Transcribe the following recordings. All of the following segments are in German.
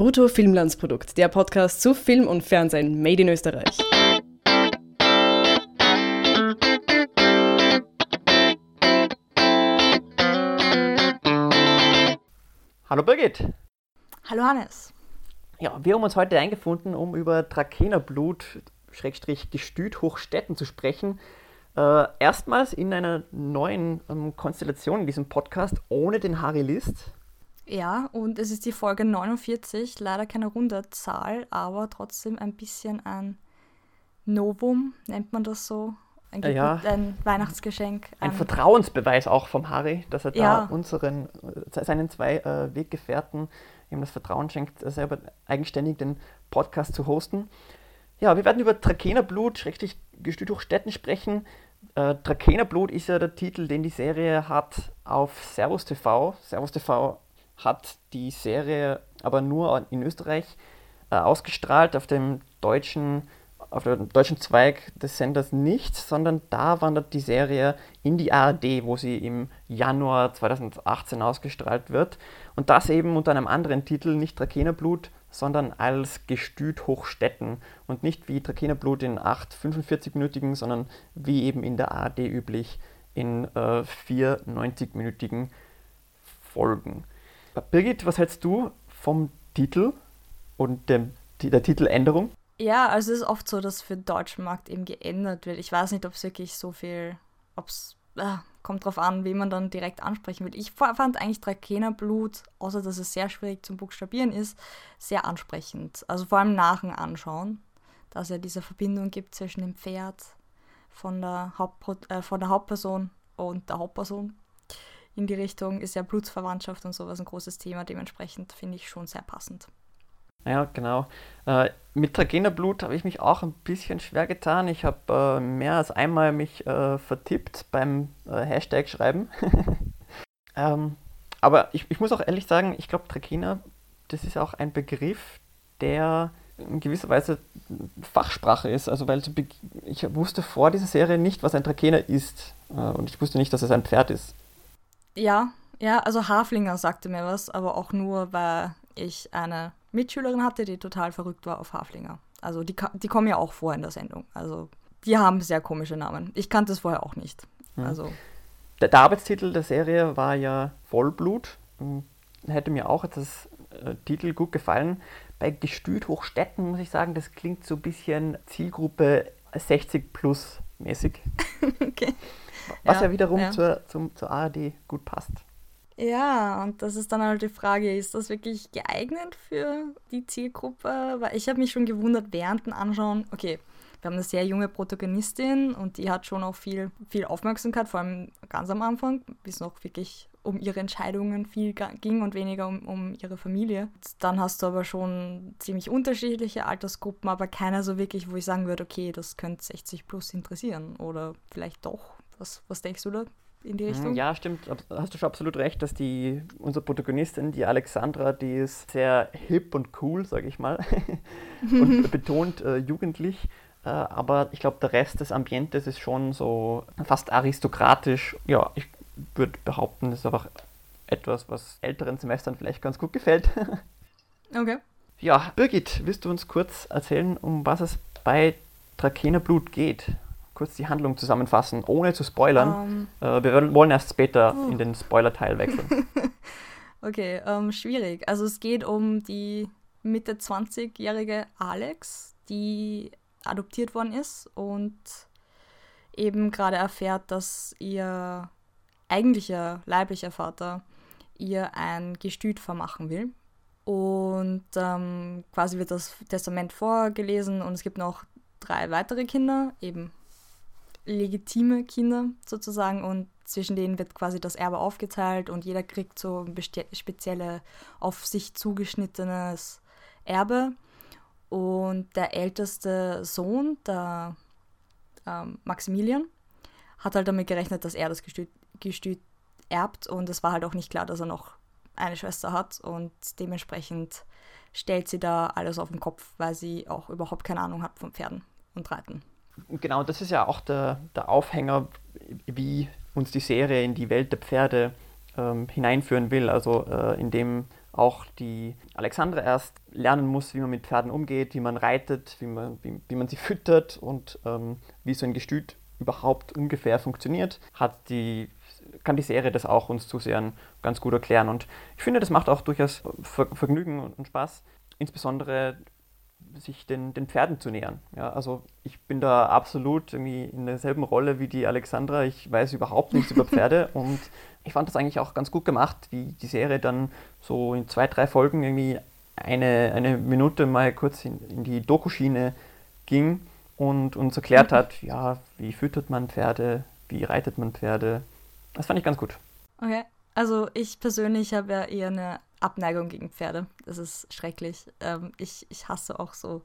Brutto Filmlandsprodukt, der Podcast zu Film und Fernsehen made in Österreich. Hallo Birgit. Hallo Hannes. Ja, wir haben uns heute eingefunden, um über Trakenerblut, Schrägstrich Gestüt Hochstetten zu sprechen. Äh, erstmals in einer neuen ähm, Konstellation in diesem Podcast ohne den Harry List. Ja, und es ist die Folge 49, leider keine runde Zahl, aber trotzdem ein bisschen ein Novum, nennt man das so. Ein, ja. ein Weihnachtsgeschenk. Ein, ein Vertrauensbeweis auch vom Harry, dass er ja. da unseren, äh, seinen zwei äh, Weggefährten ihm das Vertrauen schenkt, selber eigenständig den Podcast zu hosten. Ja, wir werden über Trakenerblut, schrecklich Gestüt durch Städten sprechen. Äh, Trakenerblut ist ja der Titel, den die Serie hat auf Servus TV. Servus TV hat die Serie aber nur in Österreich äh, ausgestrahlt, auf dem deutschen auf dem deutschen Zweig des Senders nicht, sondern da wandert die Serie in die ARD, wo sie im Januar 2018 ausgestrahlt wird. Und das eben unter einem anderen Titel, nicht Trakenerblut, sondern als Gestüt Hochstetten. Und nicht wie Trakenerblut in acht 45-minütigen, sondern wie eben in der ARD üblich in äh, vier 90-minütigen Folgen. Birgit, was hältst du vom Titel und dem, der Titeländerung? Ja, also es ist oft so, dass für den deutschen Markt eben geändert wird. Ich weiß nicht, ob es wirklich so viel, ob es, äh, kommt drauf an, wie man dann direkt ansprechen will. Ich fand eigentlich Trakenerblut, außer dass es sehr schwierig zum Buchstabieren ist, sehr ansprechend. Also vor allem nach dem Anschauen, dass es ja diese Verbindung gibt zwischen dem Pferd von der, Haupt, äh, von der Hauptperson und der Hauptperson in die Richtung ist ja Blutsverwandtschaft und sowas ein großes Thema. Dementsprechend finde ich schon sehr passend. Ja, genau. Äh, mit Tragenerblut habe ich mich auch ein bisschen schwer getan. Ich habe äh, mehr als einmal mich äh, vertippt beim äh, Hashtag schreiben. ähm, aber ich, ich, muss auch ehrlich sagen, ich glaube, Trakehner, das ist auch ein Begriff, der in gewisser Weise Fachsprache ist. Also, weil ich wusste vor dieser Serie nicht, was ein Trakehner ist. Äh, und ich wusste nicht, dass es ein Pferd ist. Ja, ja, also Haflinger sagte mir was, aber auch nur, weil ich eine Mitschülerin hatte, die total verrückt war auf Haflinger. Also die, die kommen ja auch vor in der Sendung. Also die haben sehr komische Namen. Ich kannte es vorher auch nicht. Mhm. Also. Der, der, Arbeitstitel der Serie war ja Vollblut. Hm, hätte mir auch das äh, Titel gut gefallen. Bei Gestüt Hochstetten muss ich sagen, das klingt so ein bisschen Zielgruppe 60 plus mäßig. okay. Was ja, ja wiederum ja. Zur, zum, zur ARD gut passt. Ja, und das ist dann halt die Frage, ist das wirklich geeignet für die Zielgruppe? Weil ich habe mich schon gewundert während dem Anschauen, okay, wir haben eine sehr junge Protagonistin und die hat schon auch viel, viel Aufmerksamkeit, vor allem ganz am Anfang, bis noch wirklich um ihre Entscheidungen viel ging und weniger um, um ihre Familie. Dann hast du aber schon ziemlich unterschiedliche Altersgruppen, aber keiner so wirklich, wo ich sagen würde, okay, das könnte 60 plus interessieren oder vielleicht doch. Was, was denkst du da? in die Richtung. Ja, stimmt. Hast du schon absolut recht, dass die, unsere Protagonistin, die Alexandra, die ist sehr hip und cool, sage ich mal, und betont äh, jugendlich. Äh, aber ich glaube, der Rest des Ambientes ist schon so fast aristokratisch. Ja, ich würde behaupten, das ist einfach etwas, was älteren Semestern vielleicht ganz gut gefällt. okay. Ja, Birgit, willst du uns kurz erzählen, um was es bei Trakener Blut geht? Kurz die Handlung zusammenfassen, ohne zu spoilern. Um, ähm. äh, wir wollen erst später uh. in den Spoiler-Teil wechseln. okay, ähm, schwierig. Also es geht um die Mitte 20-jährige Alex, die adoptiert worden ist und eben gerade erfährt, dass ihr eigentlicher leiblicher Vater ihr ein Gestüt vermachen will. Und ähm, quasi wird das Testament vorgelesen und es gibt noch drei weitere Kinder, eben legitime Kinder sozusagen und zwischen denen wird quasi das Erbe aufgeteilt und jeder kriegt so ein spezielle, auf sich zugeschnittenes Erbe. Und der älteste Sohn, der ähm, Maximilian, hat halt damit gerechnet, dass er das Gestüt, Gestüt erbt und es war halt auch nicht klar, dass er noch eine Schwester hat und dementsprechend stellt sie da alles auf den Kopf, weil sie auch überhaupt keine Ahnung hat von Pferden und Reiten genau, das ist ja auch der, der Aufhänger, wie uns die Serie in die Welt der Pferde ähm, hineinführen will. Also äh, indem auch die Alexandra erst lernen muss, wie man mit Pferden umgeht, wie man reitet, wie man, wie, wie man sie füttert und ähm, wie so ein Gestüt überhaupt ungefähr funktioniert, hat die, kann die Serie das auch uns Zusehern ganz gut erklären. Und ich finde, das macht auch durchaus Vergnügen und Spaß, insbesondere sich den, den Pferden zu nähern. Ja, also ich bin da absolut irgendwie in derselben Rolle wie die Alexandra. Ich weiß überhaupt nichts über Pferde und ich fand das eigentlich auch ganz gut gemacht, wie die Serie dann so in zwei, drei Folgen irgendwie eine, eine Minute mal kurz in, in die Dokuschiene ging und uns erklärt hat, ja, wie füttert man Pferde, wie reitet man Pferde. Das fand ich ganz gut. Okay, also ich persönlich habe ja eher eine Abneigung gegen Pferde. Das ist schrecklich. Ähm, ich, ich hasse auch so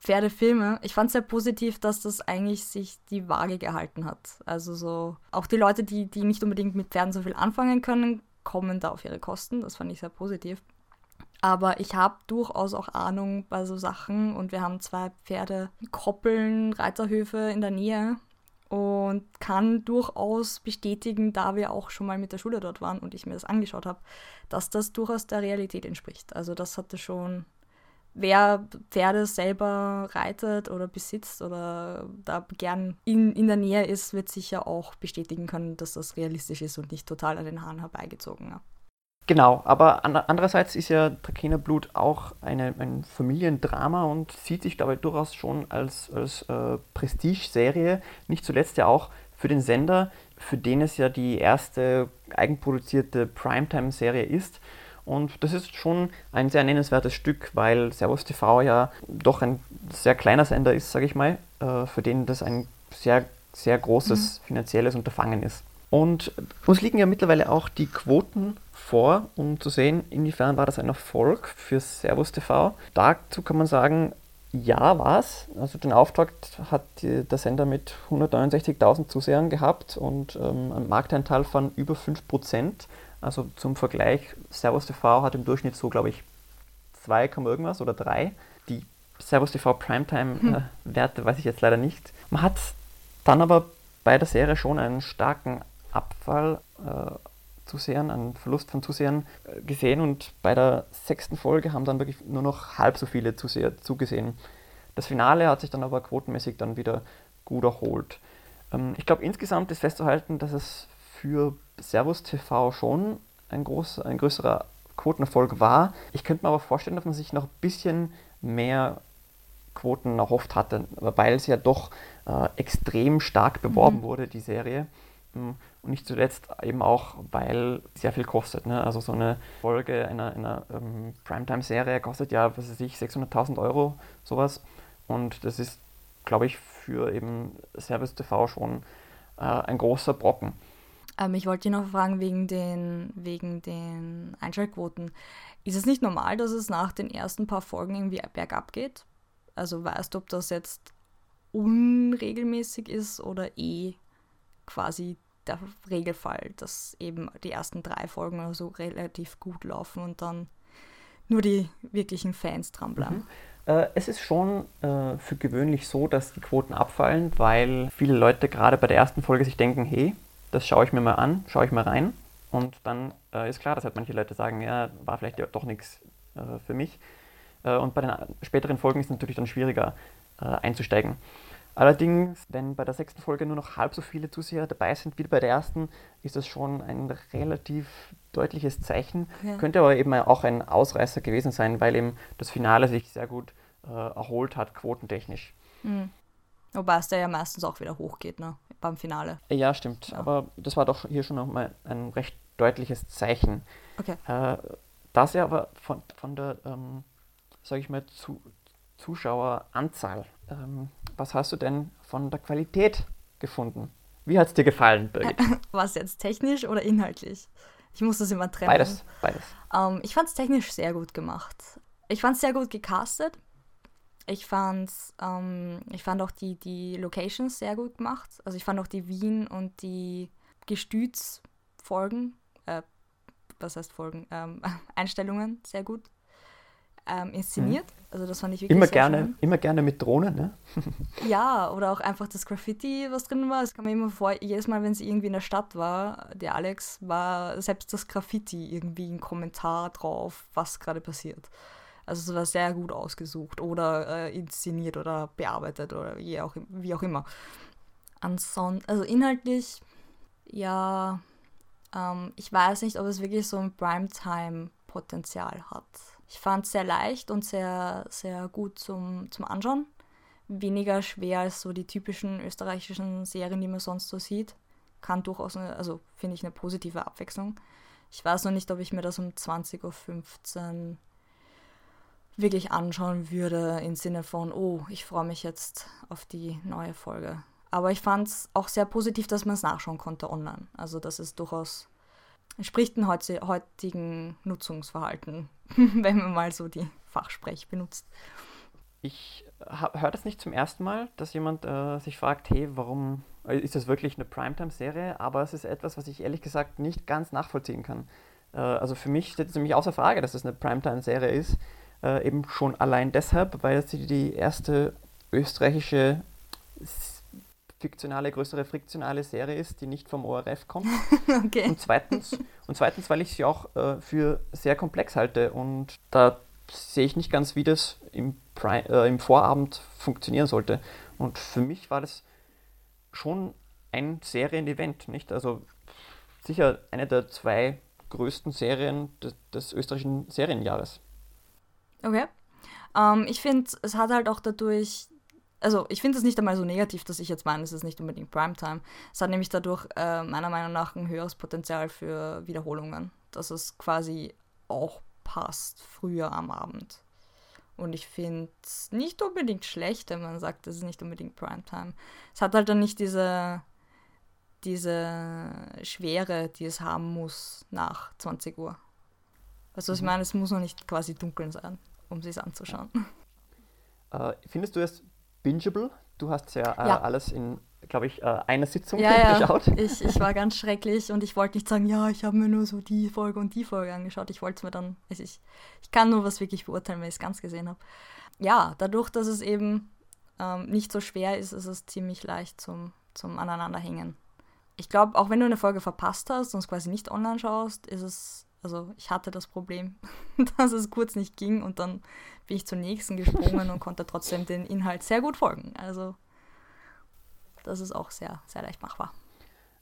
Pferdefilme. Ich fand es sehr positiv, dass das eigentlich sich die Waage gehalten hat. Also so, auch die Leute, die, die nicht unbedingt mit Pferden so viel anfangen können, kommen da auf ihre Kosten. Das fand ich sehr positiv. Aber ich habe durchaus auch Ahnung bei so Sachen und wir haben zwei Pferde, Koppeln, Reiterhöfe in der Nähe und kann durchaus bestätigen, da wir auch schon mal mit der Schule dort waren und ich mir das angeschaut habe, dass das durchaus der Realität entspricht. Also das hatte schon, wer Pferde selber reitet oder besitzt oder da gern in, in der Nähe ist, wird sicher auch bestätigen können, dass das realistisch ist und nicht total an den Haaren herbeigezogen. Ja. Genau, aber andererseits ist ja Trakehner Blut auch eine, ein Familiendrama und sieht sich dabei durchaus schon als, als äh, Prestige-Serie, nicht zuletzt ja auch für den Sender, für den es ja die erste eigenproduzierte Primetime-Serie ist. Und das ist schon ein sehr nennenswertes Stück, weil Servus TV ja doch ein sehr kleiner Sender ist, sage ich mal, äh, für den das ein sehr, sehr großes mhm. finanzielles Unterfangen ist. Und uns liegen ja mittlerweile auch die Quoten vor, um zu sehen, inwiefern war das ein Erfolg für Servus TV. Dazu kann man sagen, ja, war es. Also den Auftakt hat der Sender mit 169.000 Zusehern gehabt und ähm, einen Markteinteil von über 5%. Also zum Vergleich, Servus TV hat im Durchschnitt so, glaube ich, 2, irgendwas oder 3. Die Servus TV Primetime-Werte hm. äh, weiß ich jetzt leider nicht. Man hat dann aber bei der Serie schon einen starken Abfall äh, Zusehern, einen Verlust von Zusehern äh, gesehen und bei der sechsten Folge haben dann wirklich nur noch halb so viele Zuseher zugesehen. Das Finale hat sich dann aber quotenmäßig dann wieder gut erholt. Ähm, ich glaube, insgesamt ist festzuhalten, dass es für Servus TV schon ein, groß, ein größerer Quotenerfolg war. Ich könnte mir aber vorstellen, dass man sich noch ein bisschen mehr Quoten erhofft hatte, weil es ja doch äh, extrem stark beworben mhm. wurde, die Serie. Und nicht zuletzt eben auch, weil sehr viel kostet. Ne? Also so eine Folge einer, einer ähm, Primetime-Serie kostet ja, was weiß ich, 600.000 Euro, sowas. Und das ist, glaube ich, für eben Service TV schon äh, ein großer Brocken. Ähm, ich wollte dich noch fragen wegen den, wegen den Einschaltquoten. Ist es nicht normal, dass es nach den ersten paar Folgen irgendwie bergab geht? Also weißt du, ob das jetzt unregelmäßig ist oder eh quasi der Regelfall, dass eben die ersten drei Folgen oder so relativ gut laufen und dann nur die wirklichen Fans dranbleiben. Mhm. Äh, es ist schon äh, für gewöhnlich so, dass die Quoten abfallen, weil viele Leute gerade bei der ersten Folge sich denken, hey, das schaue ich mir mal an, schaue ich mal rein. Und dann äh, ist klar, dass halt manche Leute sagen, ja, war vielleicht doch nichts äh, für mich. Äh, und bei den späteren Folgen ist es natürlich dann schwieriger einzusteigen. Allerdings, wenn bei der sechsten Folge nur noch halb so viele Zuseher dabei sind wie bei der ersten, ist das schon ein relativ deutliches Zeichen. Ja. Könnte aber eben auch ein Ausreißer gewesen sein, weil eben das Finale sich sehr gut äh, erholt hat, quotentechnisch. Mhm. Wobei es da ja meistens auch wieder hochgeht, ne? Beim Finale. Ja, stimmt. Ja. Aber das war doch hier schon nochmal ein recht deutliches Zeichen. Okay. Äh, das ja aber von, von der, ähm, sage ich mal, zu, Zuschaueranzahl ähm, was hast du denn von der Qualität gefunden? Wie hat es dir gefallen, Birgit? Was jetzt technisch oder inhaltlich? Ich muss das immer trennen. Beides, beides. Ähm, ich fand es technisch sehr gut gemacht. Ich fand es sehr gut gecastet. Ich, fand's, ähm, ich fand auch die, die Locations sehr gut gemacht. Also ich fand auch die Wien und die Gestütsfolgen, äh, was heißt Folgen, ähm, Einstellungen sehr gut. Ähm, inszeniert. Mhm. Also das fand ich wirklich immer gerne, schön. Immer gerne mit Drohnen, ne? ja, oder auch einfach das Graffiti, was drin war. Es kam mir immer vor, jedes Mal, wenn sie irgendwie in der Stadt war, der Alex, war selbst das Graffiti irgendwie ein Kommentar drauf, was gerade passiert. Also es war sehr gut ausgesucht oder äh, inszeniert oder bearbeitet oder wie auch, wie auch immer. Ansonsten, also inhaltlich, ja, ähm, ich weiß nicht, ob es wirklich so ein Primetime-Potenzial hat. Ich fand es sehr leicht und sehr, sehr gut zum, zum Anschauen. Weniger schwer als so die typischen österreichischen Serien, die man sonst so sieht. Kann durchaus, eine, also finde ich, eine positive Abwechslung. Ich weiß noch nicht, ob ich mir das um 20.15 Uhr wirklich anschauen würde, im Sinne von, oh, ich freue mich jetzt auf die neue Folge. Aber ich fand es auch sehr positiv, dass man es nachschauen konnte online. Also das ist durchaus entspricht dem heutigen Nutzungsverhalten, wenn man mal so die Fachsprech benutzt. Ich höre das nicht zum ersten Mal, dass jemand äh, sich fragt, hey, warum äh, ist das wirklich eine Primetime-Serie? Aber es ist etwas, was ich ehrlich gesagt nicht ganz nachvollziehen kann. Äh, also für mich steht es nämlich außer Frage, dass es eine Primetime-Serie ist. Äh, eben schon allein deshalb, weil sie die erste österreichische fiktionale, größere friktionale Serie ist, die nicht vom ORF kommt. okay. Und zweitens, und zweitens, weil ich sie auch äh, für sehr komplex halte und da sehe ich nicht ganz, wie das im, äh, im Vorabend funktionieren sollte. Und für mich war das schon ein Serienevent, nicht? Also sicher eine der zwei größten Serien des, des österreichischen Serienjahres. Okay. Ähm, ich finde, es hat halt auch dadurch also ich finde es nicht einmal so negativ, dass ich jetzt meine, es ist nicht unbedingt Primetime. Es hat nämlich dadurch äh, meiner Meinung nach ein höheres Potenzial für Wiederholungen, dass es quasi auch passt, früher am Abend. Und ich finde es nicht unbedingt schlecht, wenn man sagt, es ist nicht unbedingt Primetime. Es hat halt dann nicht diese, diese Schwere, die es haben muss nach 20 Uhr. Also ich mhm. meine, es muss noch nicht quasi dunkel sein, um sich anzuschauen. Äh, findest du es bingeable. Du hast ja, äh, ja. alles in, glaube ich, äh, einer Sitzung ja, geschaut. Ja. Ich, ich war ganz schrecklich und ich wollte nicht sagen, ja, ich habe mir nur so die Folge und die Folge angeschaut. Ich wollte es mir dann, also ich, ich kann nur was wirklich beurteilen, wenn ich es ganz gesehen habe. Ja, dadurch, dass es eben ähm, nicht so schwer ist, ist es ziemlich leicht zum, zum Aneinanderhängen. Ich glaube, auch wenn du eine Folge verpasst hast und es quasi nicht online schaust, ist es also ich hatte das Problem, dass es kurz nicht ging und dann bin ich zur nächsten gesprungen und konnte trotzdem den Inhalt sehr gut folgen. Also das ist auch sehr, sehr leicht machbar.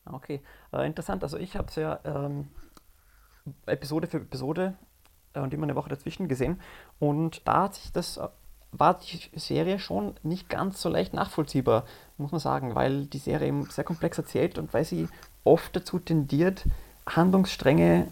Okay, äh, interessant. Also ich habe es ja ähm, Episode für Episode äh, und immer eine Woche dazwischen gesehen und da hat sich das äh, war die Serie schon nicht ganz so leicht nachvollziehbar, muss man sagen, weil die Serie eben sehr komplex erzählt und weil sie oft dazu tendiert, Handlungsstränge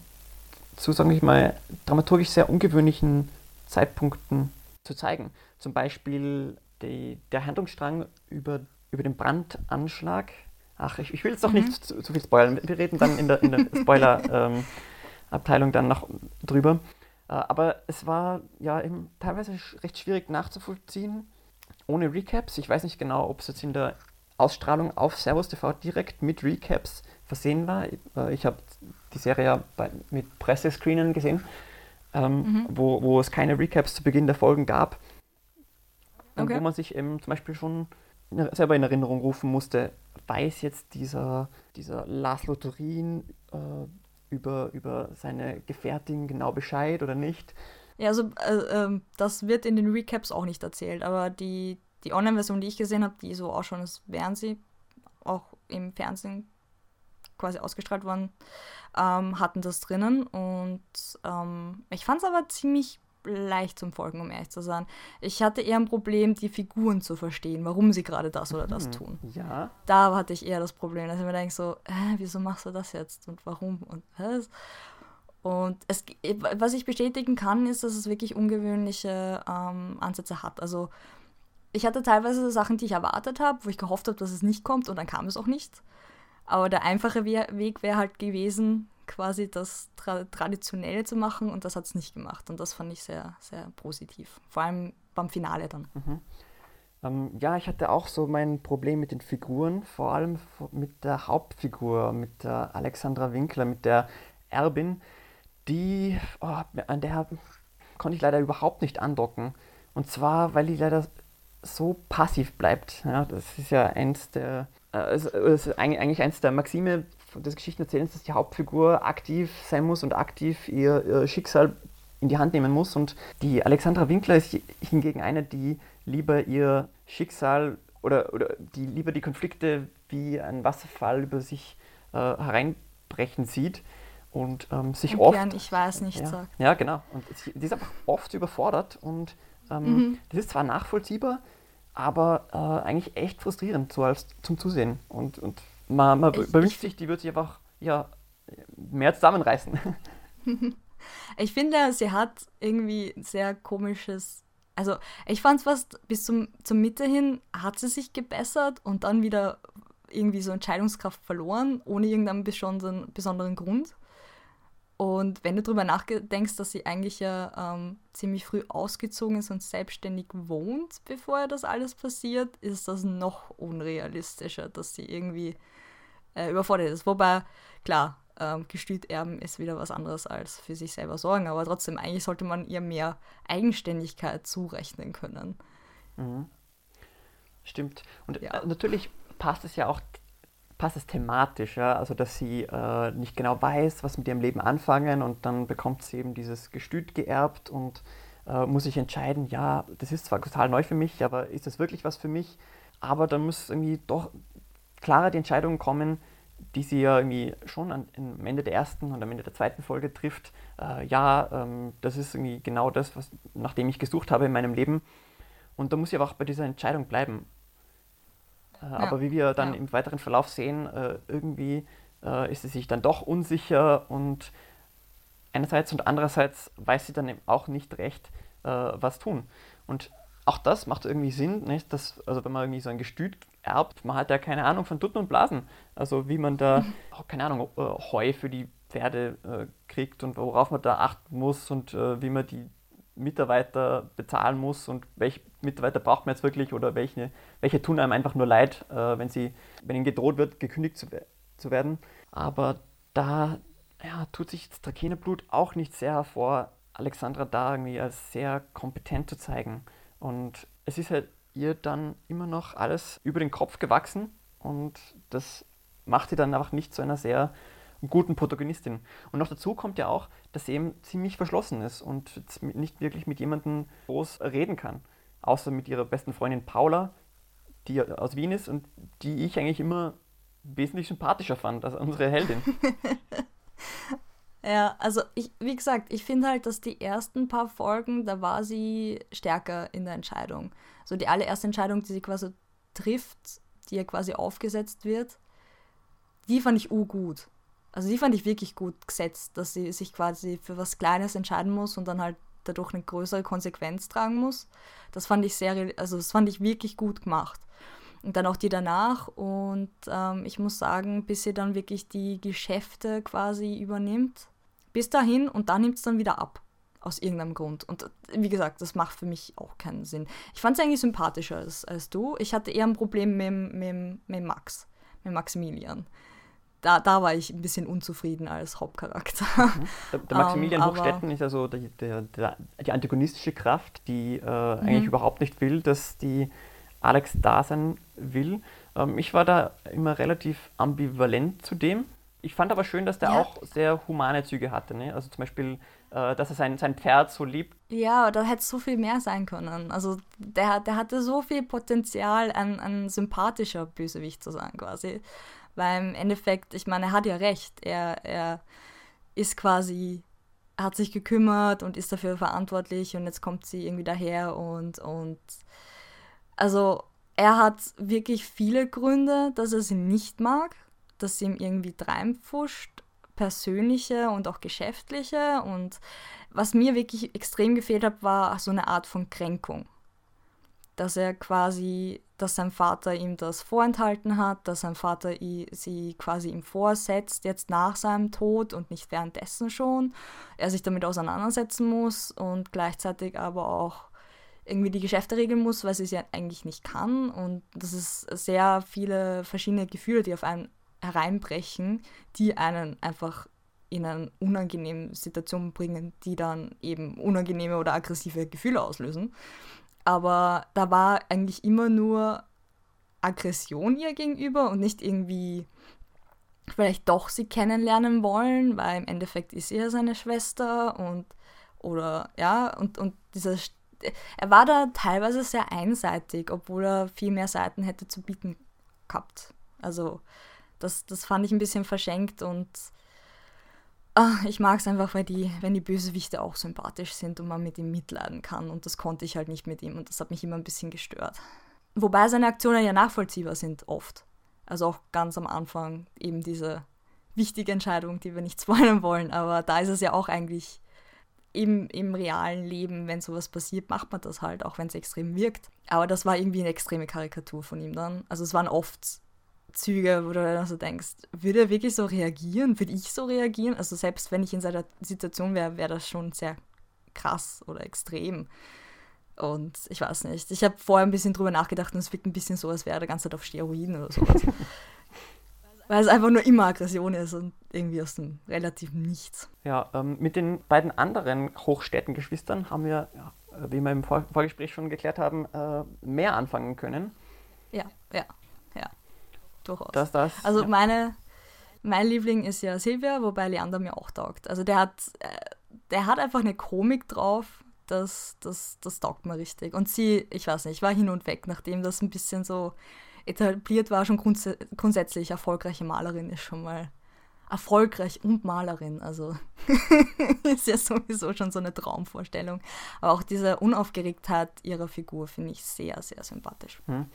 zu, sagen wir mal, dramaturgisch sehr ungewöhnlichen Zeitpunkten zu zeigen. Zum Beispiel die, der Handlungsstrang über, über den Brandanschlag. Ach, ich, ich will jetzt doch mhm. nicht zu, zu, viel spoilern. Wir reden dann in der, in der Spoiler-Abteilung ähm, dann noch drüber. Äh, aber es war ja eben teilweise recht schwierig nachzuvollziehen, ohne Recaps. Ich weiß nicht genau, ob es jetzt in der Ausstrahlung auf Servus TV direkt mit Recaps versehen war. Äh, ich habe die Serie ja bei, mit Pressescreenen gesehen, ähm, mhm. wo, wo es keine Recaps zu Beginn der Folgen gab. Okay. Wo man sich eben zum Beispiel schon selber in Erinnerung rufen musste, weiß jetzt dieser, dieser Laszlo Turin äh, über, über seine Gefährtin genau Bescheid oder nicht? Ja, also äh, äh, das wird in den Recaps auch nicht erzählt, aber die, die Online-Version, die ich gesehen habe, die so ausschaut, als wären sie auch im Fernsehen quasi ausgestrahlt worden, ähm, hatten das drinnen. Und ähm, ich fand es aber ziemlich leicht zum Folgen, um ehrlich zu sein. Ich hatte eher ein Problem, die Figuren zu verstehen, warum sie gerade das oder das mhm. tun. Ja. Da hatte ich eher das Problem, dass ich mir denke so, äh, wieso machst du das jetzt und warum und was? Und es, was ich bestätigen kann, ist, dass es wirklich ungewöhnliche ähm, Ansätze hat. Also ich hatte teilweise Sachen, die ich erwartet habe, wo ich gehofft habe, dass es nicht kommt und dann kam es auch nicht. Aber der einfache Weg wäre halt gewesen, quasi das Tra Traditionelle zu machen und das hat es nicht gemacht. Und das fand ich sehr, sehr positiv. Vor allem beim Finale dann. Mhm. Ähm, ja, ich hatte auch so mein Problem mit den Figuren, vor allem mit der Hauptfigur, mit der Alexandra Winkler, mit der Erbin, die, oh, an der konnte ich leider überhaupt nicht andocken. Und zwar, weil die leider so passiv bleibt. Ja, das ist ja eins der, also, eigentlich eins der Maxime des Geschichtenerzählens, dass die Hauptfigur aktiv sein muss und aktiv ihr, ihr Schicksal in die Hand nehmen muss. Und die Alexandra Winkler ist hingegen eine, die lieber ihr Schicksal oder, oder die lieber die Konflikte wie ein Wasserfall über sich äh, hereinbrechen sieht und ähm, sich und oft. ich weiß nicht ja, sagt. Ja, genau. Und die ist einfach oft überfordert und ähm, mhm. das ist zwar nachvollziehbar, aber äh, eigentlich echt frustrierend so als zum Zusehen. Und, und man, man ich, wünscht sich, die würde sich einfach ja, mehr zusammenreißen. ich finde, sie hat irgendwie ein sehr komisches. Also, ich fand es fast bis zum, zur Mitte hin hat sie sich gebessert und dann wieder irgendwie so Entscheidungskraft verloren, ohne irgendeinen besonderen, besonderen Grund. Und wenn du darüber nachdenkst, dass sie eigentlich ja ähm, ziemlich früh ausgezogen ist und selbstständig wohnt, bevor das alles passiert, ist das noch unrealistischer, dass sie irgendwie äh, überfordert ist. Wobei, klar, ähm, gestüt erben ist wieder was anderes als für sich selber sorgen, aber trotzdem, eigentlich sollte man ihr mehr Eigenständigkeit zurechnen können. Mhm. Stimmt. Und ja. Äh, natürlich passt es ja auch passt es thematisch, ja? also dass sie äh, nicht genau weiß, was mit ihrem Leben anfangen und dann bekommt sie eben dieses Gestüt geerbt und äh, muss sich entscheiden, ja, das ist zwar total neu für mich, aber ist das wirklich was für mich? Aber dann muss irgendwie doch klarer die Entscheidung kommen, die sie ja irgendwie schon an, am Ende der ersten und am Ende der zweiten Folge trifft. Äh, ja, ähm, das ist irgendwie genau das, was, nach dem ich gesucht habe in meinem Leben. Und da muss sie aber auch bei dieser Entscheidung bleiben. Äh, ja. Aber wie wir dann ja. im weiteren Verlauf sehen, äh, irgendwie äh, ist sie sich dann doch unsicher und einerseits und andererseits weiß sie dann auch nicht recht, was tun. Und auch das macht irgendwie Sinn, nicht? Dass, also wenn man irgendwie so ein Gestüt erbt, man hat ja keine Ahnung von Tutten und Blasen. Also wie man da, oh, keine Ahnung, Heu für die Pferde äh, kriegt und worauf man da achten muss und äh, wie man die Mitarbeiter bezahlen muss und welche Mitarbeiter braucht man jetzt wirklich oder welche, welche tun einem einfach nur leid, äh, wenn, sie, wenn ihnen gedroht wird, gekündigt zu, zu werden. Aber da ja, tut sich das Trakenerblut auch nicht sehr hervor, Alexandra da irgendwie als sehr kompetent zu zeigen. Und es ist halt ihr dann immer noch alles über den Kopf gewachsen und das macht sie dann einfach nicht zu einer sehr guten Protagonistin. Und noch dazu kommt ja auch, dass sie eben ziemlich verschlossen ist und nicht wirklich mit jemandem groß reden kann. Außer mit ihrer besten Freundin Paula, die aus Wien ist und die ich eigentlich immer wesentlich sympathischer fand als unsere Heldin. ja, also ich, wie gesagt, ich finde halt, dass die ersten paar Folgen, da war sie stärker in der Entscheidung. So die allererste Entscheidung, die sie quasi trifft, die ihr quasi aufgesetzt wird, die fand ich gut. Also die fand ich wirklich gut gesetzt, dass sie sich quasi für was Kleines entscheiden muss und dann halt dadurch eine größere Konsequenz tragen muss. Das fand ich sehr, also das fand ich wirklich gut gemacht. Und dann auch die danach und ähm, ich muss sagen, bis sie dann wirklich die Geschäfte quasi übernimmt, bis dahin und dann nimmt es dann wieder ab. Aus irgendeinem Grund. Und wie gesagt, das macht für mich auch keinen Sinn. Ich fand es eigentlich sympathischer als, als du. Ich hatte eher ein Problem mit, mit, mit Max, mit Maximilian da, da war ich ein bisschen unzufrieden als Hauptcharakter. Mhm. Der, der Maximilian um, ähm, Hochstetten ist also die, der, der, die antagonistische Kraft, die äh, mhm. eigentlich überhaupt nicht will, dass die Alex da sein will. Ähm, ich war da immer relativ ambivalent zu dem. Ich fand aber schön, dass der ja. auch sehr humane Züge hatte. Ne? Also zum Beispiel, äh, dass er sein, sein Pferd so liebt. Ja, da hätte so viel mehr sein können. Also der, der hatte so viel Potenzial, ein, ein sympathischer Bösewicht zu sein quasi. Weil im Endeffekt, ich meine, er hat ja recht. Er, er ist quasi, hat sich gekümmert und ist dafür verantwortlich und jetzt kommt sie irgendwie daher und, und also er hat wirklich viele Gründe, dass er sie nicht mag, dass sie ihm irgendwie dreinpfuscht, persönliche und auch geschäftliche und was mir wirklich extrem gefehlt hat, war so eine Art von Kränkung dass er quasi, dass sein Vater ihm das vorenthalten hat, dass sein Vater sie quasi ihm vorsetzt, jetzt nach seinem Tod und nicht währenddessen schon, er sich damit auseinandersetzen muss und gleichzeitig aber auch irgendwie die Geschäfte regeln muss, weil sie es ja eigentlich nicht kann und das ist sehr viele verschiedene Gefühle, die auf einen hereinbrechen, die einen einfach in eine unangenehme Situation bringen, die dann eben unangenehme oder aggressive Gefühle auslösen. Aber da war eigentlich immer nur Aggression ihr gegenüber und nicht irgendwie vielleicht doch sie kennenlernen wollen, weil im Endeffekt ist sie ja seine Schwester und oder ja, und, und dieser er war da teilweise sehr einseitig, obwohl er viel mehr Seiten hätte zu bieten gehabt. Also das, das fand ich ein bisschen verschenkt und ach, ich mag es einfach, weil die, wenn die Bösewichte auch sympathisch sind und man mit ihm mitleiden kann und das konnte ich halt nicht mit ihm und das hat mich immer ein bisschen gestört. Wobei seine Aktionen ja nachvollziehbar sind, oft. Also auch ganz am Anfang eben diese wichtige Entscheidung, die wir nicht spoilern wollen, aber da ist es ja auch eigentlich im, im realen Leben, wenn sowas passiert, macht man das halt, auch wenn es extrem wirkt. Aber das war irgendwie eine extreme Karikatur von ihm dann. Also es waren oft Züge, wo du dann so denkst, würde er wirklich so reagieren? Würde ich so reagieren? Also selbst wenn ich in seiner Situation wäre, wäre das schon sehr krass oder extrem. Und ich weiß nicht. Ich habe vorher ein bisschen drüber nachgedacht und es wirkt ein bisschen so, als wäre er die ganze Zeit auf Steroiden oder sowas. Weil es einfach nur immer Aggression ist und irgendwie aus dem relativen Nichts. Ja, ähm, mit den beiden anderen Hochstädtengeschwistern haben wir, ja, wie wir im Vor Vorgespräch schon geklärt haben, äh, mehr anfangen können. Ja, ja, ja. Durchaus. Das, das, also ja. meine, mein Liebling ist ja Silvia, wobei Leander mir auch taugt. Also der hat, äh, der hat einfach eine Komik drauf, das, das, das taugt mir richtig. Und sie, ich weiß nicht, war hin und weg, nachdem das ein bisschen so etabliert war, schon grunds grundsätzlich erfolgreiche Malerin ist schon mal erfolgreich und Malerin. Also ist ja sowieso schon so eine Traumvorstellung. Aber auch diese Unaufgeregtheit ihrer Figur finde ich sehr, sehr sympathisch. Hm.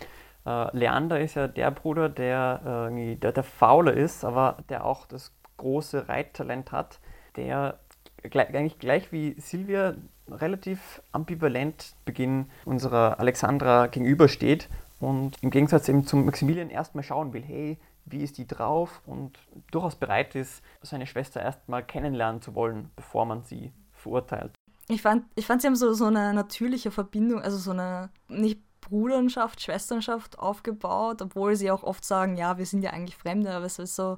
Äh, Leander ist ja der Bruder, der, äh, der, der Faule ist, aber der auch das große Reittalent hat, der gleich, eigentlich gleich wie Silvia relativ ambivalent Beginn unserer Alexandra gegenübersteht und im Gegensatz eben zum Maximilian erstmal schauen will, hey, wie ist die drauf und durchaus bereit ist, seine Schwester erstmal kennenlernen zu wollen, bevor man sie verurteilt. Ich fand, ich fand sie haben so, so eine natürliche Verbindung, also so eine nicht Bruderschaft, Schwesternschaft aufgebaut, obwohl sie auch oft sagen, ja, wir sind ja eigentlich Fremde, aber es ist so,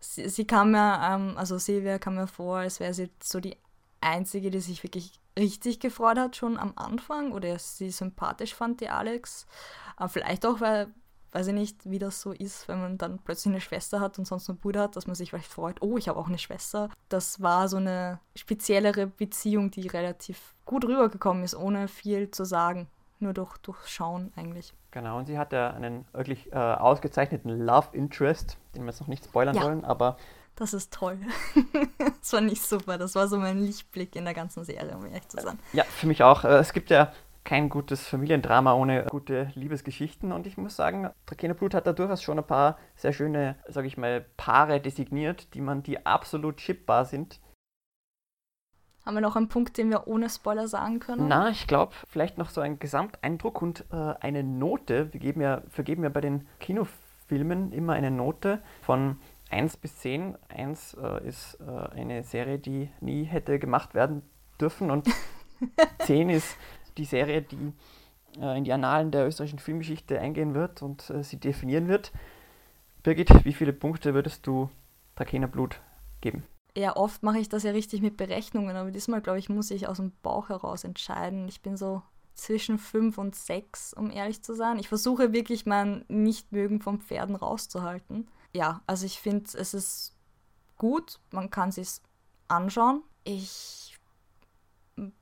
sie, sie kam mir, ähm, also Silvia kam mir vor, als wäre sie so die Einzige, die sich wirklich richtig gefreut hat, schon am Anfang oder sie sympathisch fand, die Alex. Aber vielleicht auch, weil, weiß ich nicht, wie das so ist, wenn man dann plötzlich eine Schwester hat und sonst einen Bruder hat, dass man sich vielleicht freut, oh, ich habe auch eine Schwester. Das war so eine speziellere Beziehung, die relativ gut rübergekommen ist, ohne viel zu sagen. Nur durch, durch Schauen eigentlich. Genau, und sie hat ja einen wirklich äh, ausgezeichneten Love Interest, den wir jetzt noch nicht spoilern ja. wollen, aber das ist toll. das war nicht super. Das war so mein Lichtblick in der ganzen Serie, um ehrlich zu sein. Ja, für mich auch. Äh, es gibt ja kein gutes Familiendrama ohne gute Liebesgeschichten. Und ich muss sagen, Trakehner Blut hat da durchaus schon ein paar sehr schöne, sage ich mal, Paare designiert, die man, die absolut chipbar sind. Haben wir noch einen Punkt, den wir ohne Spoiler sagen können? Na, ich glaube, vielleicht noch so ein Gesamteindruck und äh, eine Note. Wir geben ja, vergeben ja bei den Kinofilmen immer eine Note von 1 bis 10. 1 äh, ist äh, eine Serie, die nie hätte gemacht werden dürfen und 10 ist die Serie, die äh, in die Annalen der österreichischen Filmgeschichte eingehen wird und äh, sie definieren wird. Birgit, wie viele Punkte würdest du Trakehner Blut geben? Ja, oft mache ich das ja richtig mit Berechnungen, aber diesmal, glaube ich, muss ich aus dem Bauch heraus entscheiden. Ich bin so zwischen 5 und 6, um ehrlich zu sein. Ich versuche wirklich mein Nichtmögen vom Pferden rauszuhalten ja, also ich finde, es ist gut, man kann es anschauen. Ich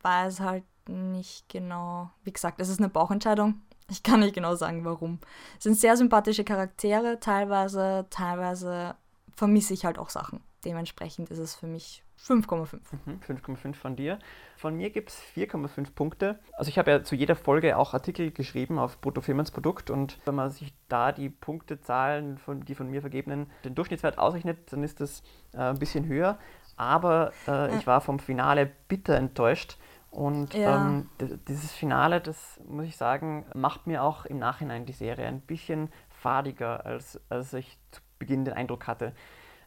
weiß halt nicht genau, wie gesagt, es ist eine Bauchentscheidung. Ich kann nicht genau sagen, warum. Es sind sehr sympathische Charaktere, teilweise, teilweise vermisse ich halt auch Sachen. Dementsprechend ist es für mich 5,5. 5,5 mhm, von dir. Von mir gibt es 4,5 Punkte. Also ich habe ja zu jeder Folge auch Artikel geschrieben auf Bruttofirmens Produkt und wenn man sich da die Punktezahlen, von, die von mir vergebenen, den Durchschnittswert ausrechnet, dann ist das äh, ein bisschen höher. Aber äh, ja. ich war vom Finale bitter enttäuscht. Und ja. ähm, dieses Finale, das muss ich sagen, macht mir auch im Nachhinein die Serie ein bisschen fadiger, als, als ich zu Beginn den Eindruck hatte.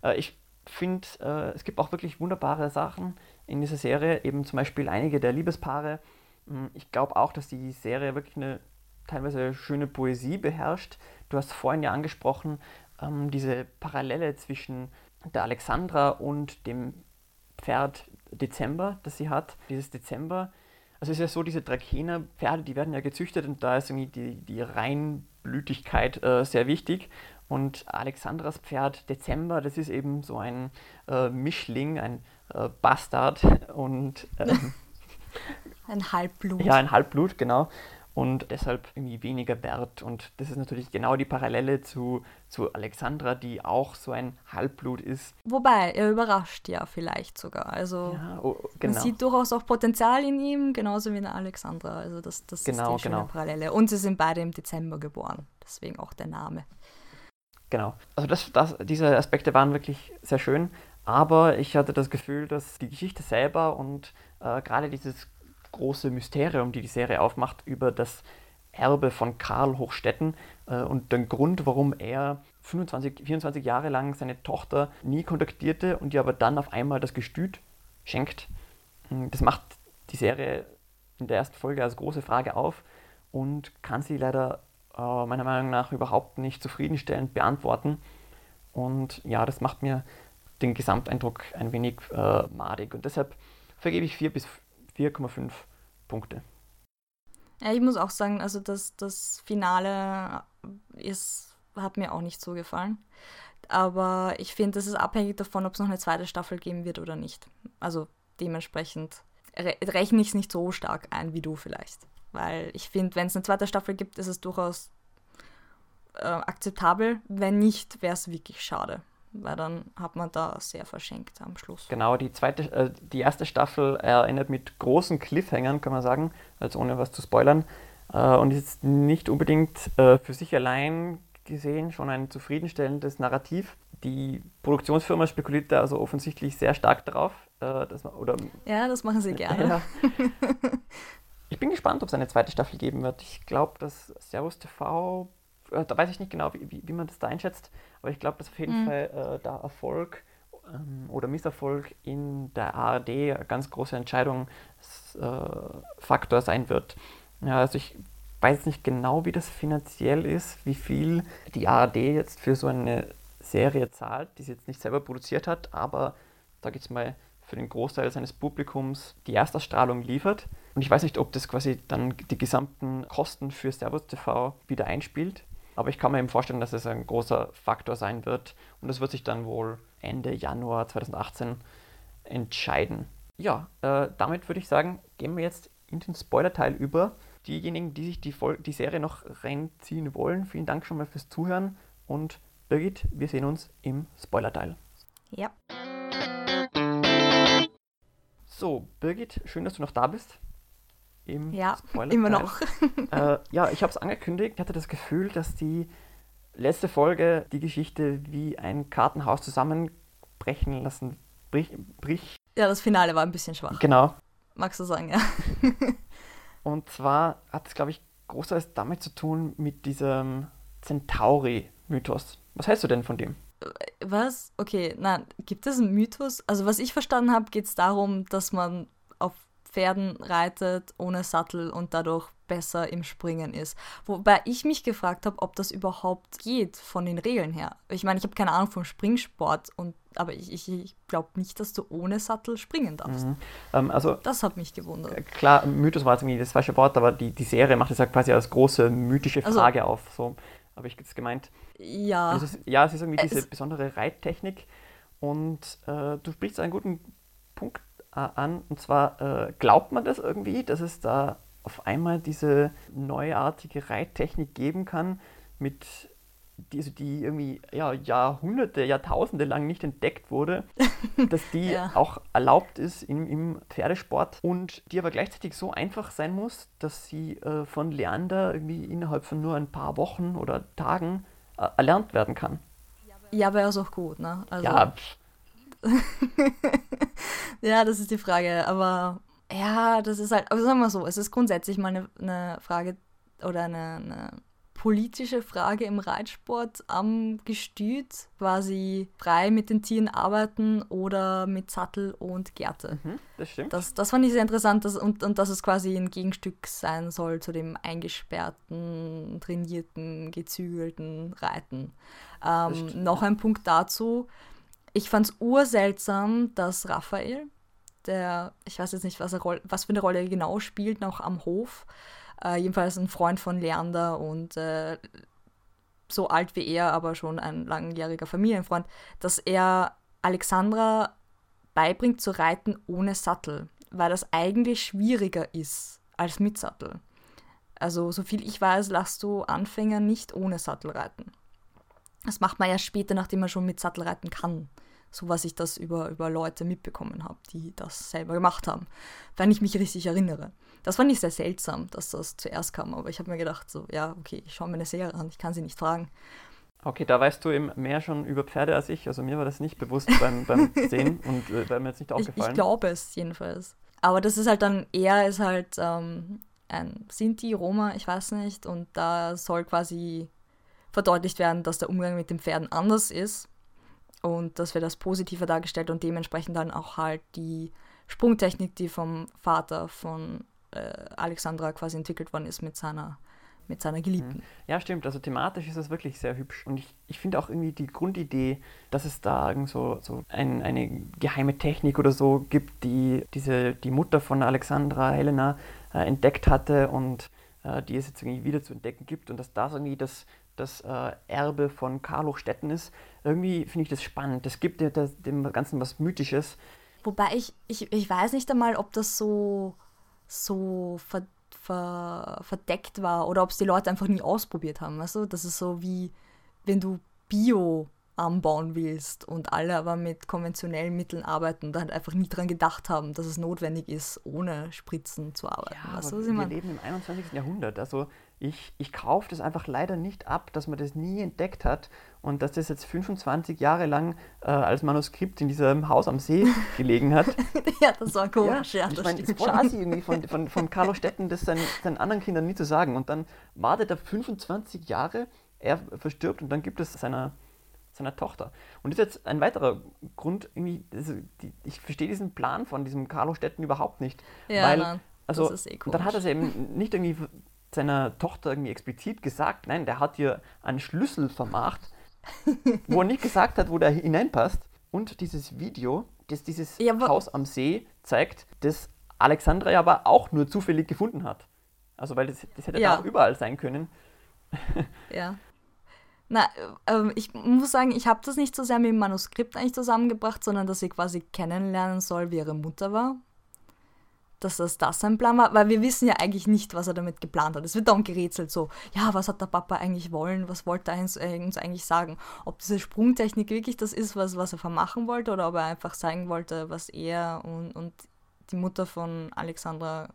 Äh, ich finde, äh, es gibt auch wirklich wunderbare Sachen in dieser Serie, eben zum Beispiel einige der Liebespaare. Hm, ich glaube auch, dass die Serie wirklich eine teilweise schöne Poesie beherrscht. Du hast vorhin ja angesprochen, ähm, diese Parallele zwischen der Alexandra und dem Pferd Dezember, das sie hat. Dieses Dezember, also es ist ja so, diese Drakener Pferde, die werden ja gezüchtet und da ist irgendwie die, die Reinblütigkeit äh, sehr wichtig. Und Alexandras Pferd Dezember, das ist eben so ein äh, Mischling, ein äh, Bastard und ähm, ein Halbblut. Ja, ein Halbblut, genau und deshalb irgendwie weniger wert. Und das ist natürlich genau die Parallele zu, zu Alexandra, die auch so ein Halbblut ist. Wobei, er überrascht ja vielleicht sogar. Also ja, oh, genau. man sieht durchaus auch Potenzial in ihm, genauso wie in Alexandra. Also das, das genau, ist die genau. Parallele. Und sie sind beide im Dezember geboren, deswegen auch der Name. Genau. Also das, das, diese Aspekte waren wirklich sehr schön, aber ich hatte das Gefühl, dass die Geschichte selber und äh, gerade dieses große Mysterium, die die Serie aufmacht, über das Erbe von Karl Hochstetten äh, und den Grund, warum er 25, 24 Jahre lang seine Tochter nie kontaktierte und ihr aber dann auf einmal das Gestüt schenkt. Hm, das macht die Serie in der ersten Folge als große Frage auf und kann sie leider äh, meiner Meinung nach überhaupt nicht zufriedenstellend beantworten. Und ja, das macht mir den Gesamteindruck ein wenig äh, madig. Und deshalb vergebe ich 4 bis 4,5 Punkte. Ja, ich muss auch sagen, also das, das Finale ist, hat mir auch nicht so gefallen. Aber ich finde, das ist abhängig davon, ob es noch eine zweite Staffel geben wird oder nicht. Also dementsprechend re rechne ich es nicht so stark ein wie du vielleicht. Weil ich finde, wenn es eine zweite Staffel gibt, ist es durchaus äh, akzeptabel. Wenn nicht, wäre es wirklich schade weil dann hat man da sehr verschenkt am Schluss. Genau, die zweite, äh, die erste Staffel erinnert mit großen Cliffhangern, kann man sagen, also ohne was zu spoilern. Äh, und ist nicht unbedingt äh, für sich allein gesehen schon ein zufriedenstellendes Narrativ. Die Produktionsfirma spekuliert da also offensichtlich sehr stark darauf. Äh, dass man, oder, ja, das machen sie gerne. Ja. ich bin gespannt, ob es eine zweite Staffel geben wird. Ich glaube, dass Servus TV äh, da weiß ich nicht genau, wie, wie, man das da einschätzt, aber ich glaube, dass auf jeden mhm. Fall äh, da Erfolg ähm, oder Misserfolg in der ARD eine ganz große Entscheidungsfaktor äh, sein wird. Ja, also ich weiß nicht genau, wie das finanziell ist, wie viel die ARD jetzt für so eine Serie zahlt, die sie jetzt nicht selber produziert hat, aber sage ich mal, für den Großteil seines Publikums die Erstausstrahlung liefert. Und ich weiß nicht, ob das quasi dann die gesamten Kosten für Servus TV wieder einspielt. Aber ich kann mir eben vorstellen, dass es ein großer Faktor sein wird und das wird sich dann wohl Ende Januar 2018 entscheiden. Ja, äh, damit würde ich sagen, gehen wir jetzt in den Spoiler-Teil über. Diejenigen, die sich die, Vol die Serie noch reinziehen wollen, vielen Dank schon mal fürs Zuhören und Birgit, wir sehen uns im Spoiler-Teil. Ja. So, Birgit, schön, dass du noch da bist im ja, immer noch. äh, ja, ich habe es angekündigt. Ich hatte das Gefühl, dass die letzte Folge die Geschichte wie ein Kartenhaus zusammenbrechen lassen brich, brich. Ja, das Finale war ein bisschen schwach. Genau. Magst du sagen, ja. Und zwar hat es, glaube ich, großteils damit zu tun mit diesem Centauri-Mythos. Was hältst du denn von dem? Was? Okay, na, gibt es einen Mythos? Also, was ich verstanden habe, geht es darum, dass man auf Pferden reitet ohne Sattel und dadurch besser im Springen ist. Wobei ich mich gefragt habe, ob das überhaupt geht von den Regeln her. Ich meine, ich habe keine Ahnung vom Springsport, und, aber ich, ich, ich glaube nicht, dass du ohne Sattel springen darfst. Mhm. Ähm, also, das hat mich gewundert. Äh, klar, Mythos war jetzt irgendwie das falsche Wort, aber die, die Serie macht es ja quasi als große mythische also Frage also, auf. So habe ich jetzt gemeint. Ja. Es ist, ja, es ist irgendwie diese besondere Reittechnik und äh, du sprichst einen guten Punkt äh, an. Und zwar äh, glaubt man das irgendwie, dass es da auf einmal diese neuartige Reittechnik geben kann, mit die, also die irgendwie ja, Jahrhunderte, Jahrtausende lang nicht entdeckt wurde, dass die ja. auch erlaubt ist im, im, Pferdesport und die aber gleichzeitig so einfach sein muss, dass sie äh, von Leander irgendwie innerhalb von nur ein paar Wochen oder Tagen äh, erlernt werden kann. Ja, aber er ist auch gut, ne? Also, ja, ja, das ist die Frage. Aber ja, das ist halt, aber sagen wir so, es ist grundsätzlich mal eine, eine Frage oder eine, eine, politische Frage im Reitsport am Gestüt, quasi frei mit den Tieren arbeiten oder mit Sattel und Gerte. Mhm, das stimmt. Das, das fand ich sehr interessant dass, und, und dass es quasi ein Gegenstück sein soll zu dem eingesperrten, trainierten, gezügelten Reiten. Ähm, noch ein Punkt dazu ich fand es urseltsam, dass Raphael, der, ich weiß jetzt nicht, was, er, was für eine Rolle er genau spielt, noch am Hof, äh, jedenfalls ein Freund von Leander und äh, so alt wie er, aber schon ein langjähriger Familienfreund, dass er Alexandra beibringt zu reiten ohne Sattel, weil das eigentlich schwieriger ist als mit Sattel. Also, soviel ich weiß, lasst du Anfänger nicht ohne Sattel reiten. Das macht man ja später, nachdem man schon mit Sattel reiten kann. So was ich das über, über Leute mitbekommen habe, die das selber gemacht haben. Wenn ich mich richtig erinnere. Das fand ich sehr seltsam, dass das zuerst kam, aber ich habe mir gedacht, so, ja, okay, ich schaue mir eine Serie an, ich kann sie nicht fragen. Okay, da weißt du eben mehr schon über Pferde als ich. Also mir war das nicht bewusst beim, beim Sehen und äh, wäre mir jetzt nicht aufgefallen. Ich, ich glaube es jedenfalls. Aber das ist halt dann, er ist halt ähm, ein Sinti, Roma, ich weiß nicht. Und da soll quasi verdeutlicht werden, dass der Umgang mit den Pferden anders ist. Und das wird als positiver dargestellt und dementsprechend dann auch halt die Sprungtechnik, die vom Vater von äh, Alexandra quasi entwickelt worden ist mit seiner mit seiner Geliebten. Ja, stimmt. Also thematisch ist es wirklich sehr hübsch. Und ich, ich finde auch irgendwie die Grundidee, dass es da so, so ein, eine geheime Technik oder so gibt, die diese, die Mutter von Alexandra, Helena, äh, entdeckt hatte und äh, die es jetzt irgendwie wieder zu entdecken gibt und dass das irgendwie das, das äh, Erbe von Carlo Stetten ist. Irgendwie finde ich das spannend. Das gibt dem, dem Ganzen was Mythisches. Wobei ich, ich, ich weiß nicht einmal, ob das so, so verdammt ver, verdeckt war oder ob es die Leute einfach nie ausprobiert haben. Weißt du? Das ist so wie, wenn du Bio anbauen willst und alle aber mit konventionellen Mitteln arbeiten und halt einfach nie daran gedacht haben, dass es notwendig ist, ohne Spritzen zu arbeiten. Ja, weißt du, wir meine? leben im 21. Jahrhundert. Also ich, ich kaufe das einfach leider nicht ab, dass man das nie entdeckt hat und dass das jetzt 25 Jahre lang äh, als Manuskript in diesem Haus am See gelegen hat. ja, das war komisch. Ja, ja ich meine, voll assi irgendwie von, von, von Carlo Stetten, das seinen, seinen anderen Kindern nie zu sagen. Und dann wartet er 25 Jahre, er verstirbt und dann gibt es seiner, seiner Tochter. Und das ist jetzt ein weiterer Grund, irgendwie, also die, ich verstehe diesen Plan von diesem Carlo Stetten überhaupt nicht. Ja, weil, Mann, also, das ist eh dann hat er es eben nicht irgendwie seiner Tochter irgendwie explizit gesagt, nein, der hat ihr einen Schlüssel vermacht, wo er nicht gesagt hat, wo der hineinpasst. Und dieses Video, das dieses ja, Haus am See zeigt, das Alexandra ja aber auch nur zufällig gefunden hat. Also weil das, das hätte ja. auch überall sein können. ja. Na, äh, ich muss sagen, ich habe das nicht so sehr mit dem Manuskript eigentlich zusammengebracht, sondern dass sie quasi kennenlernen soll, wie ihre Mutter war dass das das sein Plan war, weil wir wissen ja eigentlich nicht, was er damit geplant hat. Es wird darum gerätselt, so, ja, was hat der Papa eigentlich wollen, was wollte er uns, äh, uns eigentlich sagen? Ob diese Sprungtechnik wirklich das ist, was, was er vermachen wollte, oder ob er einfach zeigen wollte, was er und, und die Mutter von Alexandra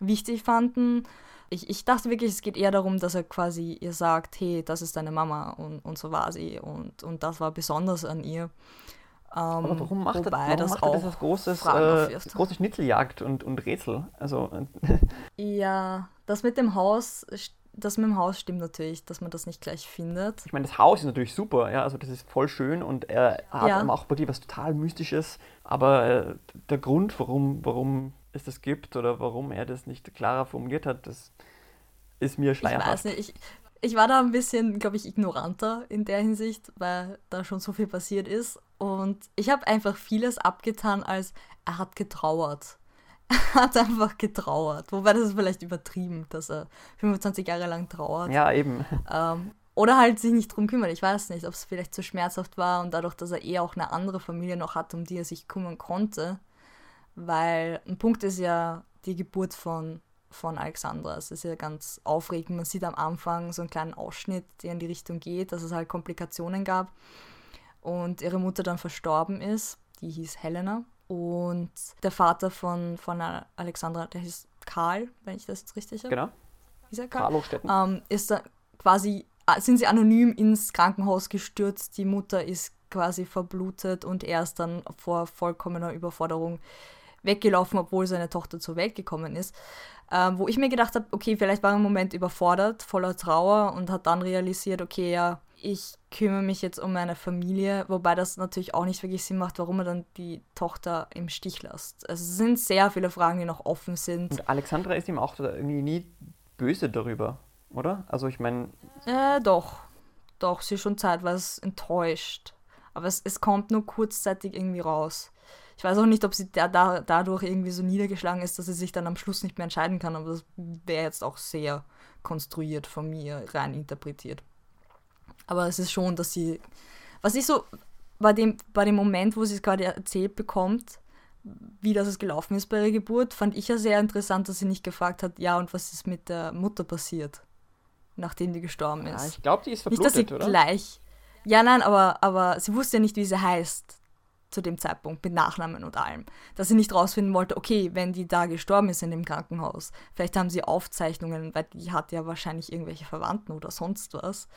wichtig fanden. Ich, ich dachte wirklich, es geht eher darum, dass er quasi ihr sagt, hey, das ist deine Mama und, und so war sie und, und das war besonders an ihr. Ähm, Aber warum macht er, warum das, macht er das als großes, äh, große Schnitzeljagd und, und Rätsel? Also, ja, das mit dem Haus, das mit dem Haus stimmt natürlich, dass man das nicht gleich findet. Ich meine, das Haus ist natürlich super, ja, also das ist voll schön und er hat ja. auch bei dir was total Mystisches, aber äh, der Grund, warum, warum es das gibt oder warum er das nicht klarer formuliert hat, das ist mir schleierhaft. Ich weiß nicht, ich, ich war da ein bisschen, glaube ich, ignoranter in der Hinsicht, weil da schon so viel passiert ist. Und ich habe einfach vieles abgetan, als er hat getrauert. Er hat einfach getrauert. Wobei das ist vielleicht übertrieben, dass er 25 Jahre lang trauert. Ja, eben. Ähm, oder halt sich nicht drum kümmert. Ich weiß nicht, ob es vielleicht zu schmerzhaft war und dadurch, dass er eher auch eine andere Familie noch hat, um die er sich kümmern konnte. Weil ein Punkt ist ja die Geburt von von Alexandra. Es ist ja ganz aufregend. Man sieht am Anfang so einen kleinen Ausschnitt, der in die Richtung geht, dass es halt Komplikationen gab und ihre Mutter dann verstorben ist. Die hieß Helena. Und der Vater von, von Alexandra, der hieß Karl, wenn ich das jetzt richtig habe. Genau. Ist er Karl? Ähm, ist da quasi, äh, sind sie anonym ins Krankenhaus gestürzt. Die Mutter ist quasi verblutet und er ist dann vor vollkommener Überforderung weggelaufen, obwohl seine Tochter zur Welt gekommen ist. Ähm, wo ich mir gedacht habe, okay, vielleicht war er im Moment überfordert, voller Trauer und hat dann realisiert, okay, ja, ich kümmere mich jetzt um meine Familie, wobei das natürlich auch nicht wirklich Sinn macht, warum er dann die Tochter im Stich lässt. Also es sind sehr viele Fragen, die noch offen sind. Und Alexandra ist ihm auch irgendwie nie böse darüber, oder? Also ich meine... Äh, doch. Doch, sie ist schon zeitweise enttäuscht. Aber es, es kommt nur kurzzeitig irgendwie raus. Ich weiß auch nicht, ob sie da, da, dadurch irgendwie so niedergeschlagen ist, dass sie sich dann am Schluss nicht mehr entscheiden kann, aber das wäre jetzt auch sehr konstruiert von mir rein interpretiert. Aber es ist schon, dass sie, was ich so bei dem, bei dem Moment, wo sie es gerade erzählt bekommt, wie das gelaufen ist bei ihrer Geburt, fand ich ja sehr interessant, dass sie nicht gefragt hat, ja, und was ist mit der Mutter passiert, nachdem die gestorben ist. Ja, ich glaube, die ist verblutet, nicht, dass sie oder? gleich. Ja, nein, aber, aber sie wusste ja nicht, wie sie heißt zu dem Zeitpunkt, mit Nachnamen und allem. Dass sie nicht rausfinden wollte, okay, wenn die da gestorben ist in dem Krankenhaus, vielleicht haben sie Aufzeichnungen, weil die hat ja wahrscheinlich irgendwelche Verwandten oder sonst was,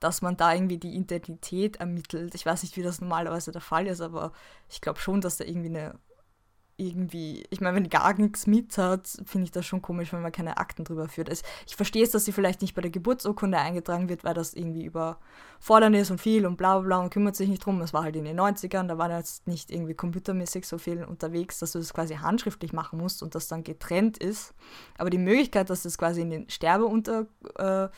dass man da irgendwie die Identität ermittelt. Ich weiß nicht, wie das normalerweise der Fall ist, aber ich glaube schon, dass da irgendwie eine irgendwie, ich meine, wenn die gar nichts mit hat, finde ich das schon komisch, wenn man keine Akten drüber führt. Also ich verstehe es, dass sie vielleicht nicht bei der Geburtsurkunde eingetragen wird, weil das irgendwie überfordernd ist und viel und bla bla bla und kümmert sich nicht drum. Es war halt in den 90ern, da war jetzt nicht irgendwie computermäßig so viel unterwegs, dass du das quasi handschriftlich machen musst und das dann getrennt ist. Aber die Möglichkeit, dass das quasi in den Sterbeunter äh,